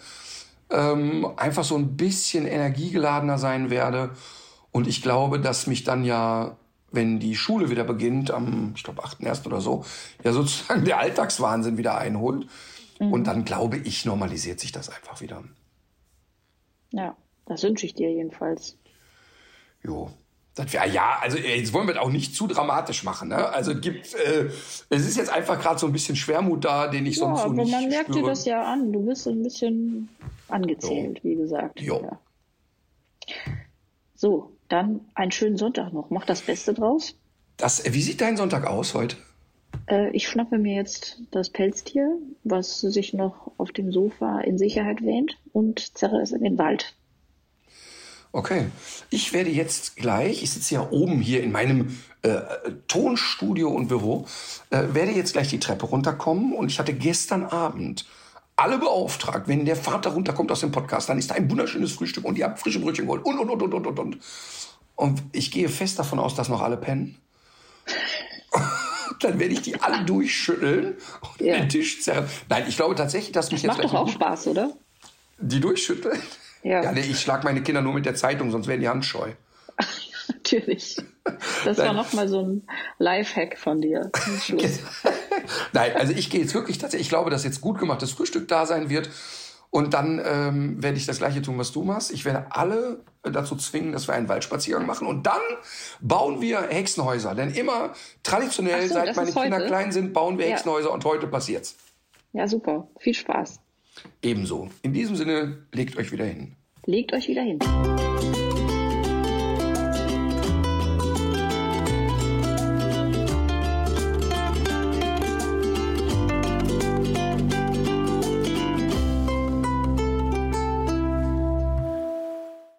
ähm, einfach so ein bisschen energiegeladener sein werde. Und ich glaube, dass mich dann ja wenn die Schule wieder beginnt, am, ich glaube, 8.1. oder so, ja sozusagen der Alltagswahnsinn wieder einholt. Mhm. Und dann glaube ich, normalisiert sich das einfach wieder. Ja, das wünsche ich dir jedenfalls. Jo. Das wär, ja, also jetzt wollen wir das auch nicht zu dramatisch machen. Ne? Also gibt, äh, es ist jetzt einfach gerade so ein bisschen Schwermut da, den ich ja, sonst so nicht aber man merkt spüre. dir das ja an. Du bist so ein bisschen angezählt, jo. wie gesagt. Jo. Ja. So, dann einen schönen Sonntag noch. Mach das Beste draus. Das, wie sieht dein Sonntag aus heute? Äh, ich schnappe mir jetzt das Pelztier, was sich noch auf dem Sofa in Sicherheit wähnt, und zerre es in den Wald. Okay. Ich werde jetzt gleich, ich sitze ja oben hier in meinem äh, Tonstudio und Büro, äh, werde jetzt gleich die Treppe runterkommen und ich hatte gestern Abend alle beauftragt, wenn der Vater runterkommt aus dem Podcast, dann ist da ein wunderschönes Frühstück und ihr habt frische Brötchen geholt und, und, und, und, und, und, und. Ich gehe fest davon aus, dass noch alle pennen. dann werde ich die alle durchschütteln und ja. den Tisch zerren. Nein, ich glaube tatsächlich, dass mich das jetzt. Macht doch auch Spaß, oder? Die durchschütteln? Ja. ja nee, ich schlage meine Kinder nur mit der Zeitung, sonst werden die handscheu. Natürlich. Das war nochmal so ein Lifehack von dir. Nein, also ich gehe jetzt wirklich tatsächlich, ich glaube, dass jetzt gut gemachtes Frühstück da sein wird. Und dann ähm, werde ich das gleiche tun, was du machst. Ich werde alle dazu zwingen, dass wir einen Waldspaziergang machen. Und dann bauen wir Hexenhäuser. Denn immer traditionell, so, seit meine Kinder heute? klein sind, bauen wir ja. Hexenhäuser und heute passiert's. Ja, super. Viel Spaß. Ebenso. In diesem Sinne, legt euch wieder hin. Legt euch wieder hin.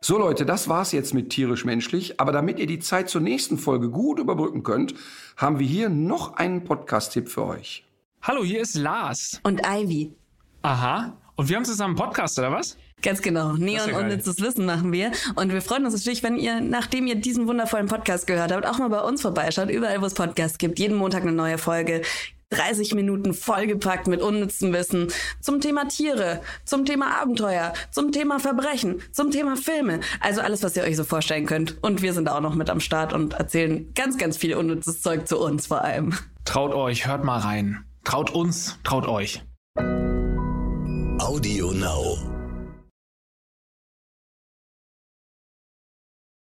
So Leute, das war's jetzt mit tierisch menschlich, aber damit ihr die Zeit zur nächsten Folge gut überbrücken könnt, haben wir hier noch einen Podcast Tipp für euch. Hallo, hier ist Lars und Ivy. Aha, und wir haben zusammen einen Podcast oder was? Ganz genau. Neon ja unnützes Wissen machen wir. Und wir freuen uns natürlich, wenn ihr, nachdem ihr diesen wundervollen Podcast gehört habt, auch mal bei uns vorbeischaut. Überall, wo es Podcasts gibt. Jeden Montag eine neue Folge. 30 Minuten vollgepackt mit unnützem Wissen zum Thema Tiere, zum Thema Abenteuer, zum Thema Verbrechen, zum Thema Filme. Also alles, was ihr euch so vorstellen könnt. Und wir sind auch noch mit am Start und erzählen ganz, ganz viel unnützes Zeug zu uns vor allem. Traut euch, hört mal rein. Traut uns, traut euch. Audio Now.